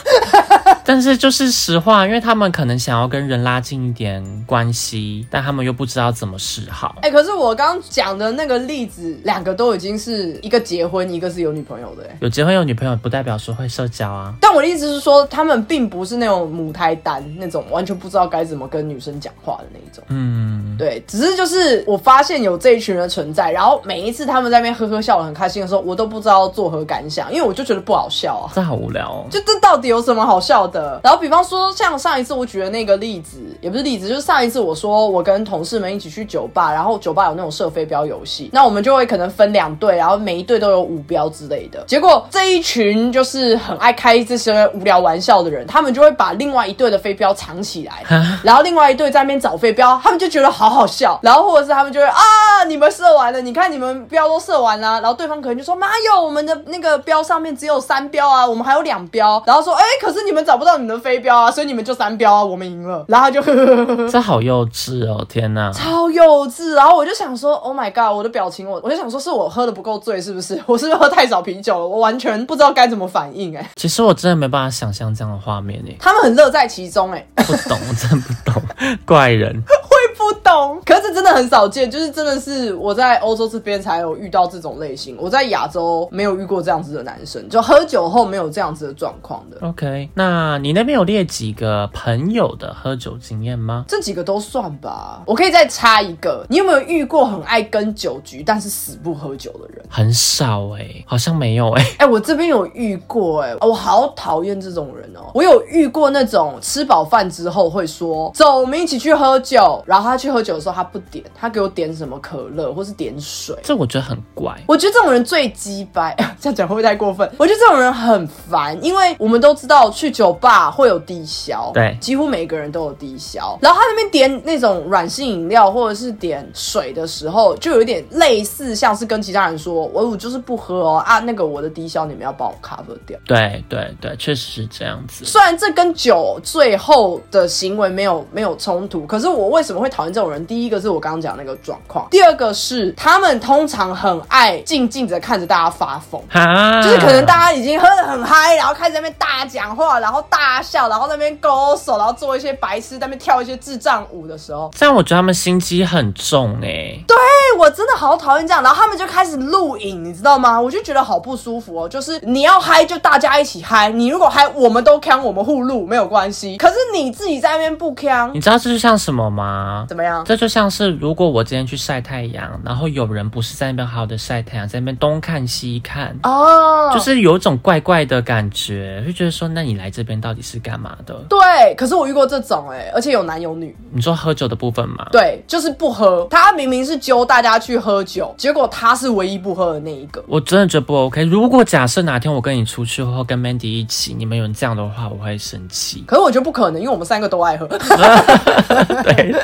[SPEAKER 2] 但是就是实话，因为他们可能想要跟人拉近一点关系，但他们又不知道怎么示好。
[SPEAKER 1] 哎、可是我刚刚讲的那个例子，两个都已经是一个结婚，一个是有女朋友的、哎。
[SPEAKER 2] 有结婚有女朋友，不代表说会社交啊。
[SPEAKER 1] 但我的意思是说，他们并不是那种母胎单那种完全不知道该怎么跟女生讲话的那一种。
[SPEAKER 2] 嗯，
[SPEAKER 1] 对，只是就是我发现有这一群人存在，然后每一次他们在那边呵呵笑得很开心的时候，我都不知道作何感想，因为我就觉得不好笑啊。
[SPEAKER 2] 这好无聊哦。
[SPEAKER 1] 就这到底有什么好笑的？然后比方说，像上一次我举的那个例子，也不是例子，就是上一次我说我跟同事们一起去酒吧，然后酒吧有那种射飞镖游戏，那我们就会可能分两队，然后每一队都有五标之类的。结果这一群就是很爱开这些无聊玩笑的人，他们就会把另外一队的飞镖藏起来，然后另外一队在那边找飞镖，他们就觉得好好笑，然后或者是他们就会啊，你们射完了，你看你们标都射完了，然后对方可能就说妈哟我们的那个标上面只有三标啊，我们还有两标，然后说哎、可是你们找不到你们的飞镖啊，所以你们就三标啊，我们赢了，然后他就呵呵呵呵呵。(laughs)
[SPEAKER 2] 这好幼稚哦！天哪，
[SPEAKER 1] 超幼稚，然后我就想说，Oh my god，我的表情，我我就想说，是我喝的不够醉，是不是？(laughs) 我是不是喝太少啤酒了？我完全不知道该怎么反应、哎，
[SPEAKER 2] 其实我真的没办法想象这样的画面哎，
[SPEAKER 1] 他们很乐在其中、哎。
[SPEAKER 2] 不懂，我真的不懂，怪人。(laughs)
[SPEAKER 1] 会不懂，可是真的很少见，就是真的是我在欧洲这边才有遇到这种类型，我在亚洲没有遇过这样子的男生，就喝酒后没有这样子的状况的。
[SPEAKER 2] OK，那你那边有列几个朋友的喝酒经验吗？
[SPEAKER 1] 这几个都算吧，我可以再插一个。你有没有遇过很爱跟酒局，但是死不喝酒的人？
[SPEAKER 2] 很少哎，好像没有哎。
[SPEAKER 1] 哎、我这边有遇过、哎，我好讨厌这种人哦。我有遇过那种吃饱饭之后会说走，我们一起去喝酒，然后他去喝酒的时候他不点，他给我点什么可乐或是点水。
[SPEAKER 2] 这我觉得很怪。
[SPEAKER 1] 我觉得这种人最鸡掰，(laughs) 这样讲会不会太过分？我觉得这种人很烦，因为我们都知道去酒吧会有低消，
[SPEAKER 2] 对
[SPEAKER 1] 几乎每个人都有低消。然后他那边点那种软性饮料或者是点水的时候，就有一点类似像是跟其他人说，我我就是不喝哦啊，那个我的低消你们要帮我 cover 掉。
[SPEAKER 2] 对对对，确实是这样子。
[SPEAKER 1] 虽然这跟酒最后的行为没有没有冲突，可是我为什么会讨厌这种人？第一个是我刚刚讲的那个状况，第二个是他们通常很爱静静的看着大家发疯。
[SPEAKER 2] 啊，
[SPEAKER 1] 就是可能大家已经喝得很嗨，然后开始在那边大讲话，然后大笑，然后在那边勾手，然后做一些白痴，在那边跳一些智障舞的时候，
[SPEAKER 2] 这样，我觉得他们心机很重诶。
[SPEAKER 1] 对，我真的好讨厌这样。然后他们就开始录影，你知道吗？我就觉得好不舒服哦。就是你要嗨就大家一起嗨，你如果嗨，我们都呛，我们互录没有关系。可是你自己在那边不呛，
[SPEAKER 2] 你知道这就像什么吗？
[SPEAKER 1] 怎么样？
[SPEAKER 2] 这就像是如果我今天去晒太阳，然后有人不是在那边好好的晒太阳，在那边东看西看，
[SPEAKER 1] 哦，
[SPEAKER 2] 就是有一种怪怪的感觉，就觉得说，那你来这边到底是干嘛的？
[SPEAKER 1] 对。可是我遇过这种哎、而且有男有女。
[SPEAKER 2] 你说喝酒的部分吗？
[SPEAKER 1] 对，就是不喝。他明明是揪大家去喝酒，结果他是唯一不喝的那一个。
[SPEAKER 2] 我真的觉得不 OK。如果假设哪天我跟你出去或跟 Mandy 一起，你们有人这样的话，我会生气。
[SPEAKER 1] 可是我觉得不可能，因为我们三个都爱喝。
[SPEAKER 2] 对 (laughs) 对，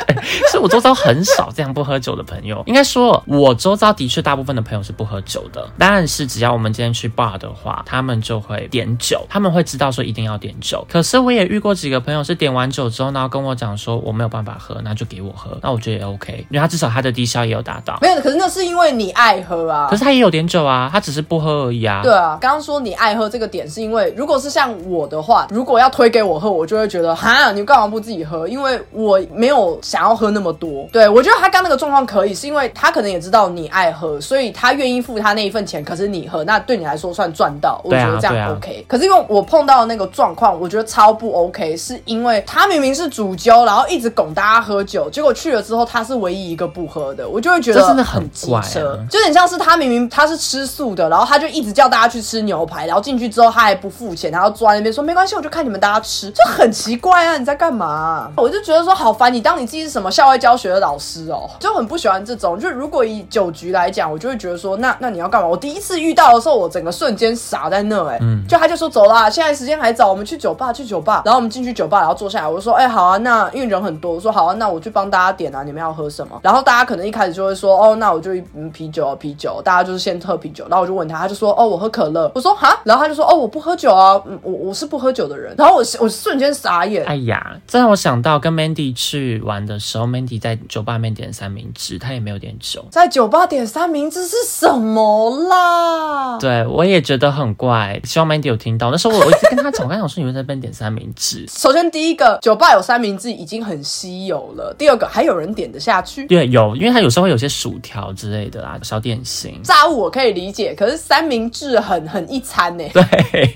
[SPEAKER 2] 是我周遭很少这样不喝酒的朋友。应该说，我周遭的确大部分的朋友是不喝酒的，但是只要我们今天去 bar 的话，他们就会点酒，他们会知道说一定要点酒。可是我也遇过几个朋友是点完酒之后，然后跟我讲说我没有办法喝，那就给我喝，那我觉得也 OK，因为他至少他的低消也有达到。
[SPEAKER 1] 没有，可是那是因为你爱喝啊
[SPEAKER 2] 可。是他也有点酒啊，他只是不喝而已啊。
[SPEAKER 1] 对啊，刚刚说你爱喝这个点，是因为如果是像我的话，如果要推给我喝，我就会觉得哈，你干嘛不自己喝？因为我没有想要喝那么多。对我觉得他刚那个状况可以，是因为他可能也知道你爱喝，所以他愿意付他那一份钱，可是你喝，那对你来说算赚到，我觉得这样 OK。可是因为我碰到的那个状况，我觉得超不 OK，是因为他明明是主揪，然后一直拱大家喝酒，结果去了之后他是唯一一个不喝的，我就会觉得
[SPEAKER 2] 这真的很
[SPEAKER 1] 机
[SPEAKER 2] 怪啊，
[SPEAKER 1] 就有点像是他明明他是吃素的，然后他就一直叫大家去吃牛排，然后进去之后他还不付钱，然后坐在那边说没关系，我就看你们大家吃，就很奇怪啊！你在干嘛、我就觉得说好烦，你当你自己是什么校外教学的老师哦，就很不喜欢这种。就如果以酒局来讲，我就会觉得说，那那你要干嘛？我第一次遇到的时候，我整个瞬间傻在那、哎、就他就说走啦，现在时间还早，我们去酒吧，去酒吧。然后我们进去酒吧，然后坐下来，我就说，哎、好啊，那因为人很多，我说好啊，那我去帮大家点啊，你们要喝什么？然后大家可能一开始就会说，哦，那我就嗯啤酒啊啤酒，大家就是先喝啤酒。然后我就问他，他就说，哦，我喝可乐。我说哈，然后他就说，哦，我不喝酒啊，嗯，我我是不喝酒的人。然后我我瞬间傻眼，
[SPEAKER 2] 哎呀，这让我想到跟 Mandy 去玩的时候，Mandy Mandy 在酒吧里面点三明治，他也没有点酒。
[SPEAKER 1] 在酒吧点三明治是什么啦？
[SPEAKER 2] 对，我也觉得很怪。希望 Mandy 有听到。那时候我我一直跟他讲，我刚想说你们在那边点三明治。(laughs)
[SPEAKER 1] 首先第一个，酒吧有三明治已经很稀有了。第二个，还有人点得下去。
[SPEAKER 2] 对，有，因为他有时候会有些薯条之类的啦，小点心。
[SPEAKER 1] 炸物我可以理解，可是三明治很很一餐呢。(laughs)
[SPEAKER 2] 对，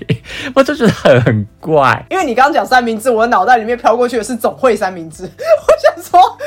[SPEAKER 2] 我就觉得很怪。
[SPEAKER 1] 因为你刚刚讲三明治，我的脑袋里面飘过去的是总会三明治。(laughs) 我想说，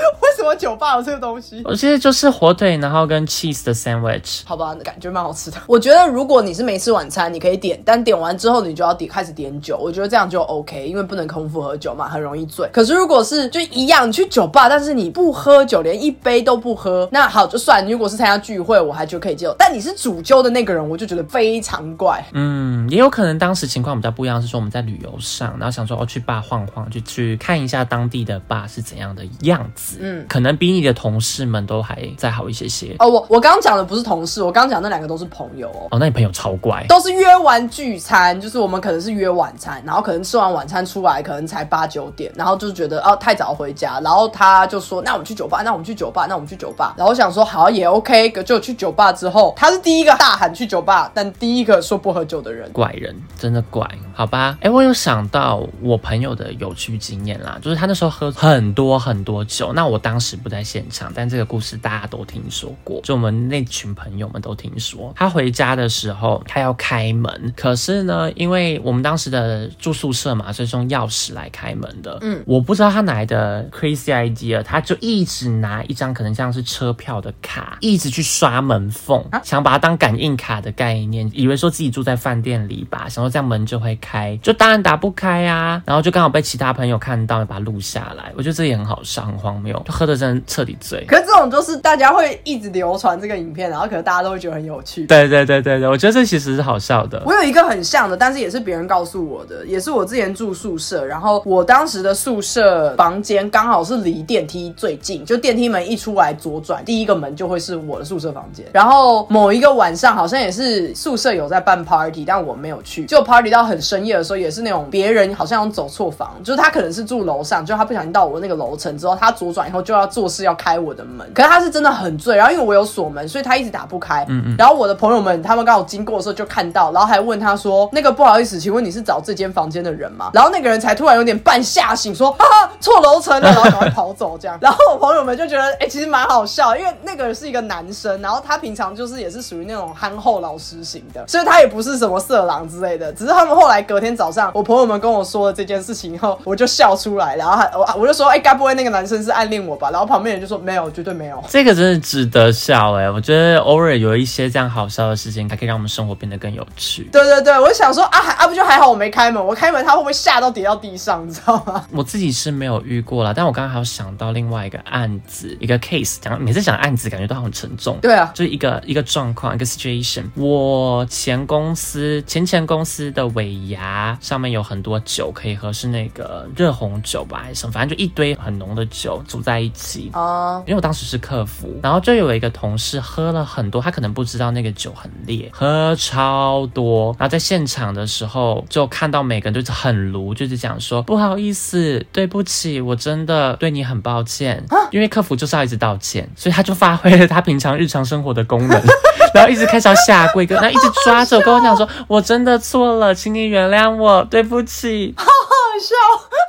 [SPEAKER 1] 什么酒吧有这个东西？
[SPEAKER 2] 我记得就是火腿，然后跟 cheese 的 sandwich。
[SPEAKER 1] 好吧，感觉蛮好吃的。我觉得如果你是没吃晚餐，你可以点，但点完之后你就要点开始点酒。我觉得这样就 OK，因为不能空腹喝酒嘛，很容易醉。可是如果是就一样，你去酒吧，但是你不喝酒，连一杯都不喝，那好就算。如果是参加聚会，我还觉得可以接受。但你是主揪的那个人，我就觉得非常怪。
[SPEAKER 2] 嗯，也有可能当时情况比较不一样，是说我们在旅游上，然后想说哦去坝晃晃，就去看一下当地的坝是怎样的样子。嗯，可能比你的同事们都还再好一些些。
[SPEAKER 1] 哦，我我刚刚讲的不是同事，我刚刚讲那两个都是朋友哦。
[SPEAKER 2] 哦，那你朋友超怪，
[SPEAKER 1] 都是约完聚餐，就是我们可能是约晚餐，然后可能吃完晚餐出来，可能才八九点，然后就是觉得哦太早回家，然后他就说那我们去酒吧，那我们去酒吧，那我们去酒吧。然后我想说好也 OK，就去酒吧之后，他是第一个大喊去酒吧，但第一个说不喝酒的人，
[SPEAKER 2] 怪人，真的怪，好吧？哎，我有想到我朋友的有趣经验啦，就是他那时候喝很多很多酒，那我当时不在现场，但这个故事大家都听说过，就我们那群朋友们都听说，他回家的时候他要开门，可是呢，因为我们当时的住宿舍嘛，所以用钥匙来开门的。嗯，我不知道他哪来的 crazy idea，他就一直拿一张可能像是车票的卡，一直去刷门缝，想把它当感应卡的概念，以为说自己住在饭店里吧，想说这样门就会开，就当然打不开啊。然后就刚好被其他朋友看到，把它录下来。我觉得这也很好笑，很荒谬，就喝的真的彻底醉。
[SPEAKER 1] 可是这种就是大家会一直流传这个影片，然后可能大家都会觉得很有趣。
[SPEAKER 2] 对对对对对，我觉得这其实是好笑的。
[SPEAKER 1] 我有一个很像的，但是也是别人告诉我的，也是我之前住宿舍，然后我当时的宿舍房间刚好是离电梯最近，就电梯门一出来左转，第一个门就会是我的宿舍房间。然后某一个晚上好像也是宿舍有在办 party，但我没有去。就 party 到很深夜的时候，也是那种别人好像走错房，就是他可能是住楼上，就他不小心到我那个楼层之后，他左转以后就要做事要开我的门，可是他是真的很醉，然后因为我有锁门，所以他一直打不开。嗯嗯。然后我的朋友们他们刚好经过的时候就看到，然后还问他说：“那个不好意思，请问你是找这间房间的人吗？”然后那个人才突然有点半吓醒，说：“哈哈，错楼层了。”然后赶快跑走这样。然后我朋友们就觉得，哎，其实蛮好笑，因为那个是一个男生，然后他平常就是也是属于那种憨厚老实型的，所以他也不是什么色狼之类的。只是他们后来隔天早上，我朋友们跟我说了这件事情以后，我就笑出来，然后还我我就说，哎，该不会那个男生是暗恋我吧？然后旁边人就说，没有，绝对没有。
[SPEAKER 2] 这个真的值得笑哎，我觉得偶尔有一些这样好笑的事情，还可以让我们生活变得更有趣。
[SPEAKER 1] 对对对，我想说啊，啊不就还好我没开门，我开门他会不会吓到跌到地上？你知道吗？(laughs)
[SPEAKER 2] 我自己是没有遇过了，但我刚刚还有想到另外一个案子，一个 case，讲每次讲案子感觉都很沉重。
[SPEAKER 1] 对啊，
[SPEAKER 2] 就是一个一个状况，一个 situation。我前公司前前公司的尾牙上面有很多酒可以喝，是那个热红酒吧，还是什么？反正就一堆很浓的酒组在一起。哦，因为我当时是客服，然后就有一个同事喝了很多，他可能不知道那个酒很烈，喝超多。然后在现场的时候，就看到每个人就是很炉，就是讲说不好意思，对不起，我真的对你很抱歉。因为客服就是要一直道歉，所以他就发挥了他平常日常生活的功能，(laughs) 然后一直开始要下跪，然后一直抓着我跟我讲说，我真的错了，请你原谅我，对不起。(laughs)
[SPEAKER 1] 笑，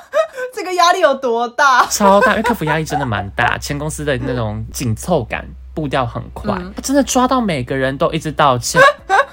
[SPEAKER 1] (laughs) 这个压力有多大？
[SPEAKER 2] 超大，因为客服压力真的蛮大，(laughs) 前公司的那种紧凑感，步调很快，真的抓到每个人都一直道歉。(laughs)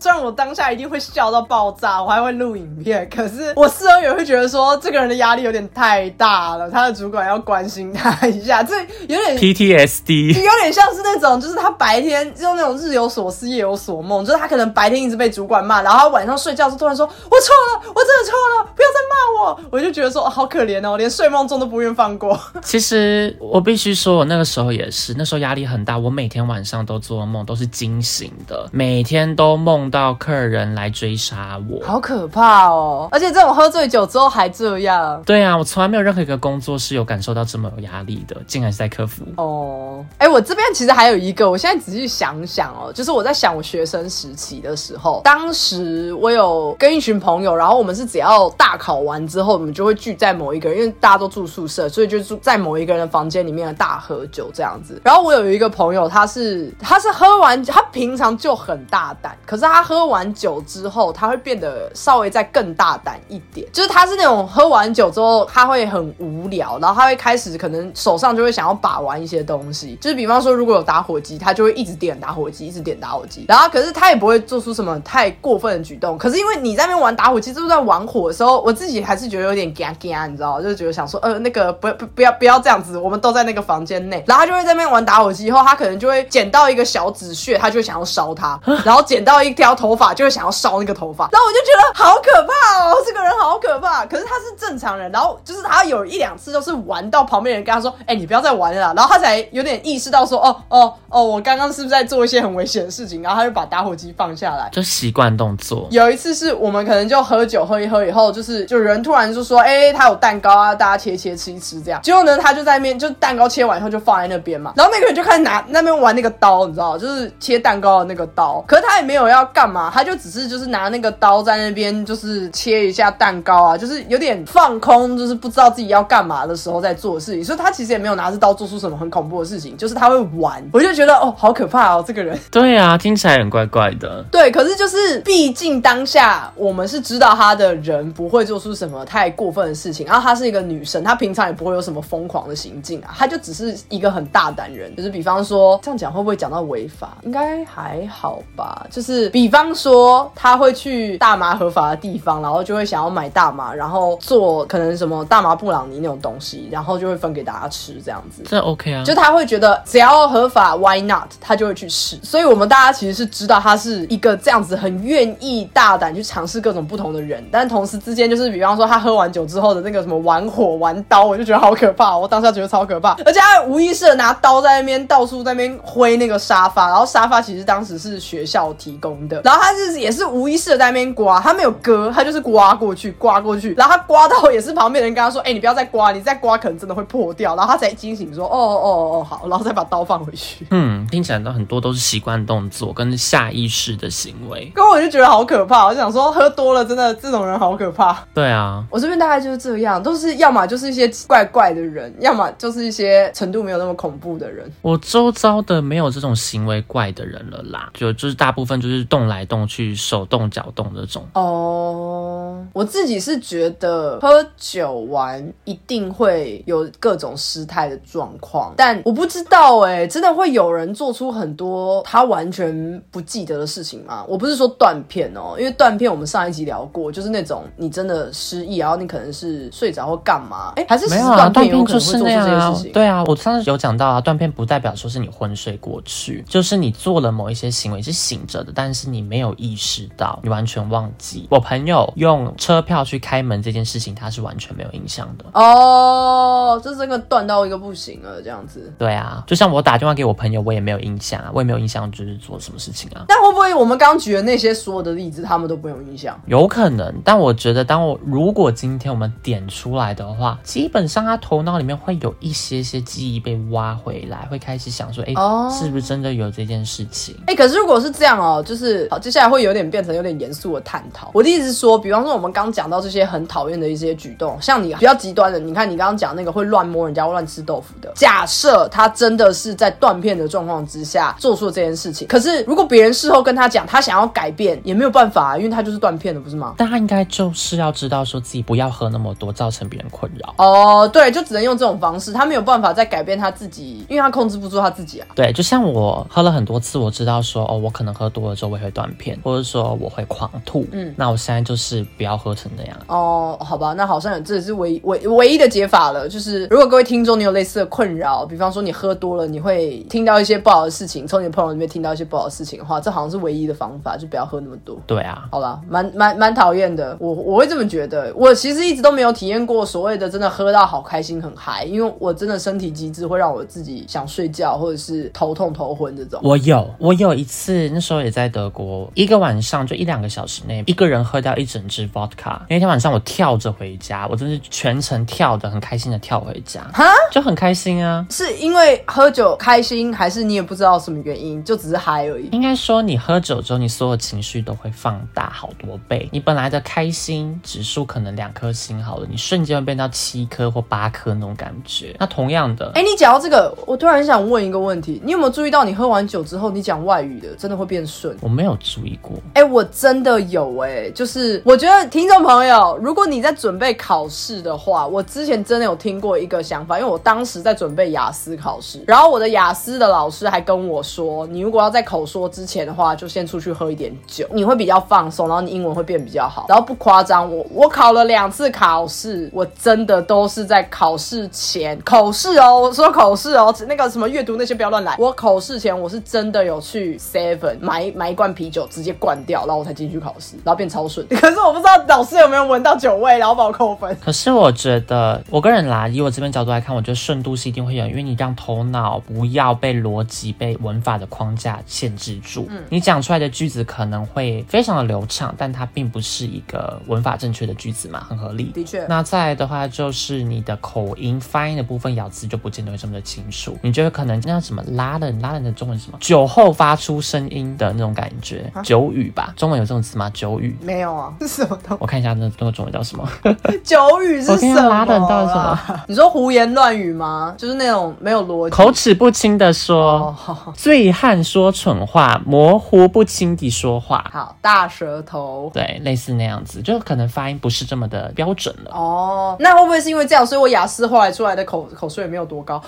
[SPEAKER 1] 虽然我当下一定会笑到爆炸，我还会录影片，可是我事后也会觉得说，这个人的压力有点太大了，他的主管要关心他一下，(laughs) 这有点
[SPEAKER 2] PTSD，
[SPEAKER 1] 有点像是那种，就是他白天就那种日有所思夜有所梦，就是他可能白天一直被主管骂，然后他晚上睡觉时突然说，我错了，我真的错了，不要再骂我，我就觉得说好可怜哦，我连睡梦中都不愿放过。
[SPEAKER 2] 其实我必须说，我那个时候也是，那时候压力很大，我每天晚上都做梦，都是惊醒的，每天都梦。到客人来追杀我，
[SPEAKER 1] 好可怕哦！而且这种喝醉酒之后还这样。
[SPEAKER 2] 对啊，我从来没有任何一个工作是有感受到这么有压力的，竟然是在客服。
[SPEAKER 1] 哦，哎，我这边其实还有一个，我现在仔细想想哦，就是我在想我学生时期的时候，当时我有跟一群朋友，然后我们是只要大考完之后我们就会聚在某一个人，因为大家都住宿舍，所以就住在某一个人的房间里面大喝酒这样子。然后我有一个朋友，他是他是喝完，他平常就很大胆，可是他喝完酒之后，他会变得稍微再更大胆一点，就是他是那种喝完酒之后他会很无聊，然后他会开始可能手上就会想要把玩一些东西，就是比方说如果有打火机，他就会一直点打火机，一直点打火机，然后可是他也不会做出什么太过分的举动。可是因为你在那边玩打火机，就是在玩火的时候，我自己还是觉得有点干干，你知道，就是觉得想说，呃，那个不不不要不要这样子，我们都在那个房间内，然后他就会在那边玩打火机，以后他可能就会捡到一个小纸屑，他就想要烧它，然后捡到一条头发，就会想要烧那个头发，然后我就觉得好可怕哦，这个人好可怕。可是他是正常人，然后就是他有一两次都是玩到旁边人跟他说，哎，你不要再玩了，然后他才有点意识到说，哦哦哦，我刚刚是不是在做一些很危险的事情？然后他就把打火机放下来，
[SPEAKER 2] 就习惯动作。
[SPEAKER 1] 有一次是我们可能就喝酒喝一喝以后，就是就人突然就说，哎，他有蛋糕啊，大家切切吃一吃这样。结果呢，他就在那边就蛋糕切完以后就放在那边嘛，然后那个人就开始拿那边玩那个刀，你知道，就是切蛋糕的那个刀。可是他也没有要干嘛，他就只是就是拿那个刀在那边就是切一下蛋糕啊，就是有点放空，就是不知道自己要干嘛的时候在做事情。所以他其实也没有拿着刀做出什么很恐怖的事情，就是他会玩。我就觉得哦，好可怕哦，这个人。
[SPEAKER 2] 对啊，听起来很怪怪的。
[SPEAKER 1] 对，可是就是毕竟当下我们是知道他的人不会做出什么太过分的事情，然后她是一个女生，她平常也不会有什么疯狂的行径啊，她就只是一个很大胆人。就是比方说这样讲会不会讲到违法？应该还好吧。就是比方说他会去大麻合法的地方，然后就会想要买大麻，然后做可能什么大麻布朗尼那种东西，然后就会分给大家吃这样子。
[SPEAKER 2] 这 OK 啊，
[SPEAKER 1] 就他会觉得只要合法，Why not？他就会去试。所以我们大家其实是知道他是一个这样子很愿意大胆去尝试各种不同的人，但同时之间就是比方说他喝完酒之后的那个什么玩火玩刀，我就觉得好可怕。我当下觉得超可怕，而且他无意识的拿刀在那边到处在那边挥那个沙发，然后沙发其实当时是学校提供的，然后他是也是无意识的在那边刮，他没有割，他就是刮过去刮过去，然后他刮到也是旁边人跟他说：“哎，你不要再刮，你再刮可能真的会破掉。”然后他才惊醒说：“哦哦哦，好。”然后再把刀放回去。
[SPEAKER 2] 嗯，听起来都很多都是习惯动作跟下意识的行为，
[SPEAKER 1] 跟我就觉得好可怕。我就想说，喝多了真的这种人好可怕。
[SPEAKER 2] 对啊，
[SPEAKER 1] 我这边大概就是这样，都是要么就是一些怪怪的人，要么就是一些程度没有那么恐怖的人。
[SPEAKER 2] 我周遭的没有这种行为怪的人了啦，就就是大部分就是动来动去、手动脚动这种。
[SPEAKER 1] 哦，我自己是觉得喝酒完一定会有各种失态的状况，但我不知道哎，真的会有人做出很多他完全不记得的事情吗？我不是说断片哦，因为断片我们上一集聊过，就是那种你真的失忆，然后你可能是睡着或干嘛，哎，还是
[SPEAKER 2] 没有啊，断片
[SPEAKER 1] 就是
[SPEAKER 2] 那样啊。对啊，我上次有讲到啊，断片不代表说是你昏睡过去，就是你做了某一些行为是醒着的，但是你没有意识到，你完全忘记。我朋友用车票去开门这件事情，他是完全没有印象的。
[SPEAKER 1] 哦，这真的断到一个不行了，这样子。
[SPEAKER 2] 对啊，就像我打电话给我朋友，我也没有印象啊，我也没有印象就是做什么事情啊。
[SPEAKER 1] 但会不会我们刚举的那些所有的例子，他们都不有印象？
[SPEAKER 2] 有可能，但我觉得，当我如果今天我们点出来的话，基本上他头脑里面会有一些些记忆被挖回来，会开始想说，哎，是不是真的有这件事情？
[SPEAKER 1] 哎，可是如果是这样哦，就是好，接下来会有点变成有点严肃的探讨。我的意思是说，比方说我们刚讲到这些很讨厌的一些举动，像你比较极端的，你看你刚刚讲那个会乱摸人家、乱吃豆腐的，假设他真的是在断片的状况之下做出了这件事情，可是如果别人事后跟他讲，他想要改变也没有办法，啊因为他就是断片的，不是吗？
[SPEAKER 2] 但他应该就是要知道说自己不要喝那么多，造成别人困扰。
[SPEAKER 1] 哦，对，就只能用这种方式，他没有办法再改变他自己，因为他控制不住他自己啊。
[SPEAKER 2] 对，就像我喝了很多次，我知道说哦，我可能喝多了之后我会断片，或者说我会狂吐。嗯，那我现在就是不要喝成那样。
[SPEAKER 1] 哦，好吧，那好像这也是唯唯唯一的解法了。就是如果各位听众你有类似的困扰，比方说你喝多了，你会听到一些不好的事情，从你的朋友里面听到一些不好的事情的话，这好像是唯一的方法，就不要喝那么多。
[SPEAKER 2] 对啊，
[SPEAKER 1] 好吧，蛮蛮蛮讨厌的。我我会这么觉得。我其实一直都没有体验过所谓的真的喝到好开心很嗨，因为我真的身体机制会让我自己想睡觉或者是头痛头昏这种。
[SPEAKER 2] 我有，我有一次那时候也在德国，一个晚上就一两个小时内，一个人喝掉一整支 vodka。那天晚上我跳着回家，我真是全程跳的很开心的跳回家，
[SPEAKER 1] 哈，
[SPEAKER 2] 就很开心啊。
[SPEAKER 1] 是因为喝酒开心，还是你也不知道什么原因，就只是嗨而已？
[SPEAKER 2] 应该说，你喝酒之后，你所有情绪都会放大好多倍。你本来的开心指数可能两颗星好了，你瞬间会变到七颗或八颗那种感觉。那同样的，
[SPEAKER 1] 哎、你讲到这个，我突然想问一个问题，你有没有注意到，你喝完酒之后，你讲外语的真的会变顺？
[SPEAKER 2] 我没有注意过。
[SPEAKER 1] 哎、我真的有哎、就是我觉得听众朋友，如果你在准备考试的话，我之前真的有听过一个想法，因为我当时在准备雅思考试，然后我的雅思的老师还跟我说，你如果要在口说之前的话，就先出去喝一点酒，你会比较放松，然后你英文会变比较好。然后不夸张，我我考了两次考试，我真的都是在考试前口试哦，我说口试哦，那个什么阅读那些不要乱来。我口试前我是真的有去 Seven 买买一罐啤酒，直接灌掉，然后我才进去考试，然后变超顺。(laughs) 可是我不知道老师有没有闻到酒味，然后把我扣分。
[SPEAKER 2] 可是我觉得，我个人啦，以我这边角度来看，我觉得顺度是一定会有，因为你让头脑不要被逻辑、被文法的框架限制住。嗯，你讲出来的句子可能会非常的流畅，但它并不是一个文法正确的句子嘛，很合理。
[SPEAKER 1] 的确
[SPEAKER 2] 那再来的话，就是你的口音、发音的部分，咬字就不见得会这么的清楚。你就会可能那叫什么拉人，拉人的中文什么？酒后发出声音的那种感觉，酒语吧？中文有这种词吗？酒语。
[SPEAKER 1] 没有啊，是什么东
[SPEAKER 2] 我看一下那那个中文叫什么？(laughs)
[SPEAKER 1] 酒语是什么、
[SPEAKER 2] 拉的到什么
[SPEAKER 1] 啊？你说胡言乱语吗？就是那种没有逻辑。
[SPEAKER 2] 口齿不清的说，醉汉说蠢话，模糊不清地说话，
[SPEAKER 1] 好，大舌头。
[SPEAKER 2] 对，类似那样子，就可能发音不是这么的标准了。
[SPEAKER 1] 哦，那会不会是因为这样，所以我雅思后来出来的口口水也没有多高？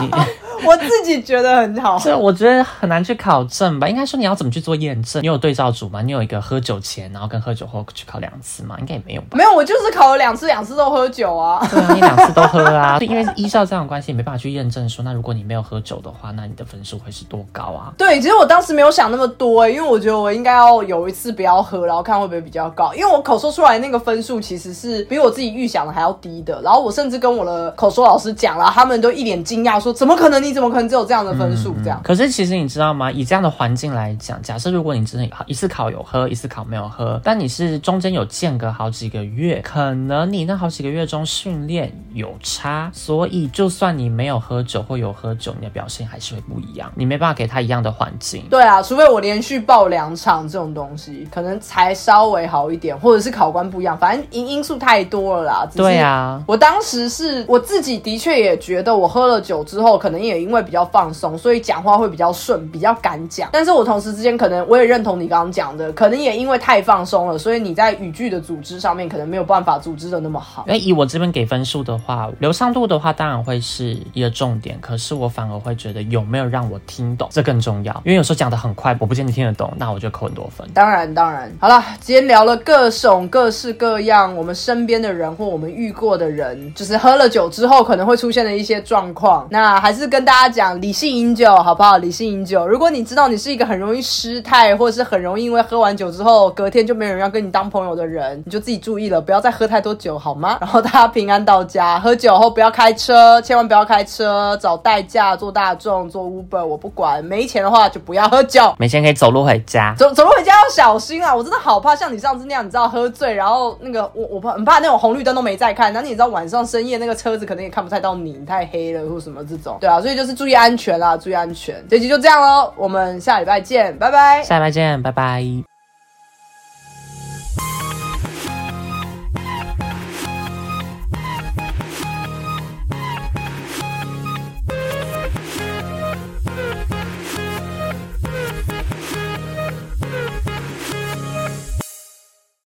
[SPEAKER 2] 你 (laughs)
[SPEAKER 1] 我自己觉得很好。
[SPEAKER 2] 这我觉得很难去考证吧？应该说你要怎么去做验证？你有对照组吗？你有一个喝酒前，然后跟喝酒后去考两次吗？应该也没有吧？
[SPEAKER 1] 没有，我就是考了两次，两次都喝酒啊。
[SPEAKER 2] 对啊，你两次都喝啊，(laughs) 因为依照这样的关系，也没办法去验证说，那如果你没有喝酒的话，那你的分数会是多高啊？
[SPEAKER 1] 对，其实我当时没有想那么多、欸，因为我觉得我应该要有一次不要喝，然后看会不会比较高。因为我口说出来那个分数其实是比我自己预想的还要低的。然后我甚至跟我的口说老师讲了，他们都一脸惊讶说：“怎么可能？你怎么可能只有这样的分数？”这样。
[SPEAKER 2] 可是其实你知道吗？以这样的环境来讲，假设如果你真的一次考有喝，一次考没有喝，但你是中间有间隔好几个月，可能你那好几个月中训练有差，所以就算你没有喝酒或有喝酒，你的表现还是会不一样，你没办法给他一样的环境。
[SPEAKER 1] 对啊，除非我连续报两场这种东西，可能才稍微好一点，或者是考官不一样，反正因因素太多了啦。
[SPEAKER 2] 对啊，
[SPEAKER 1] 我当时是我自己的确也觉得，我喝了酒之后，可能也因为比较放松，所以讲话会比较顺，比较敢讲。但是我同时之间可能我也认同你刚刚讲的，可能也因为太放松了，所以你在语句的组织上面可能没有办法组织的那么好。
[SPEAKER 2] 那以我这边给分数的话，流畅度的话当然会是一个重点，可是我反而会觉得有没有让我听懂，这更重要。因为有时候讲的很快，我不见得听得懂，那我就扣很多分。
[SPEAKER 1] 当然，当然，好了，今天聊了各种各式各样我们身边的人或我们遇过的人，就是喝了酒之后可能会出现的一些状况。那还是跟大家讲，理性饮酒，好不好？理性饮酒。如果你知道你是一个很容易失态，或者是很容易因为喝完酒之后隔天就没有人要跟你当朋友的人，你就自己注意了，不要再喝太多酒，好吗？(laughs) 然后大家平安到家。喝酒后不要开车，千万不要开车，找代驾，坐大众，坐 Uber，我不管。没钱的话就不要喝酒。
[SPEAKER 2] 没钱可以走路回家。
[SPEAKER 1] 走走路回家要小心啊！我真的好怕像你上次那样，你知道喝醉，然后那个我我怕很怕那种红绿灯都没在看，然后你知道晚上深夜那个车子可能也看不太到你，你太黑了或什么这种，对啊，所以就是注意安全啦，注意安全。这集就这样喽，我们下礼拜见，拜拜。
[SPEAKER 2] 下礼拜见，拜拜。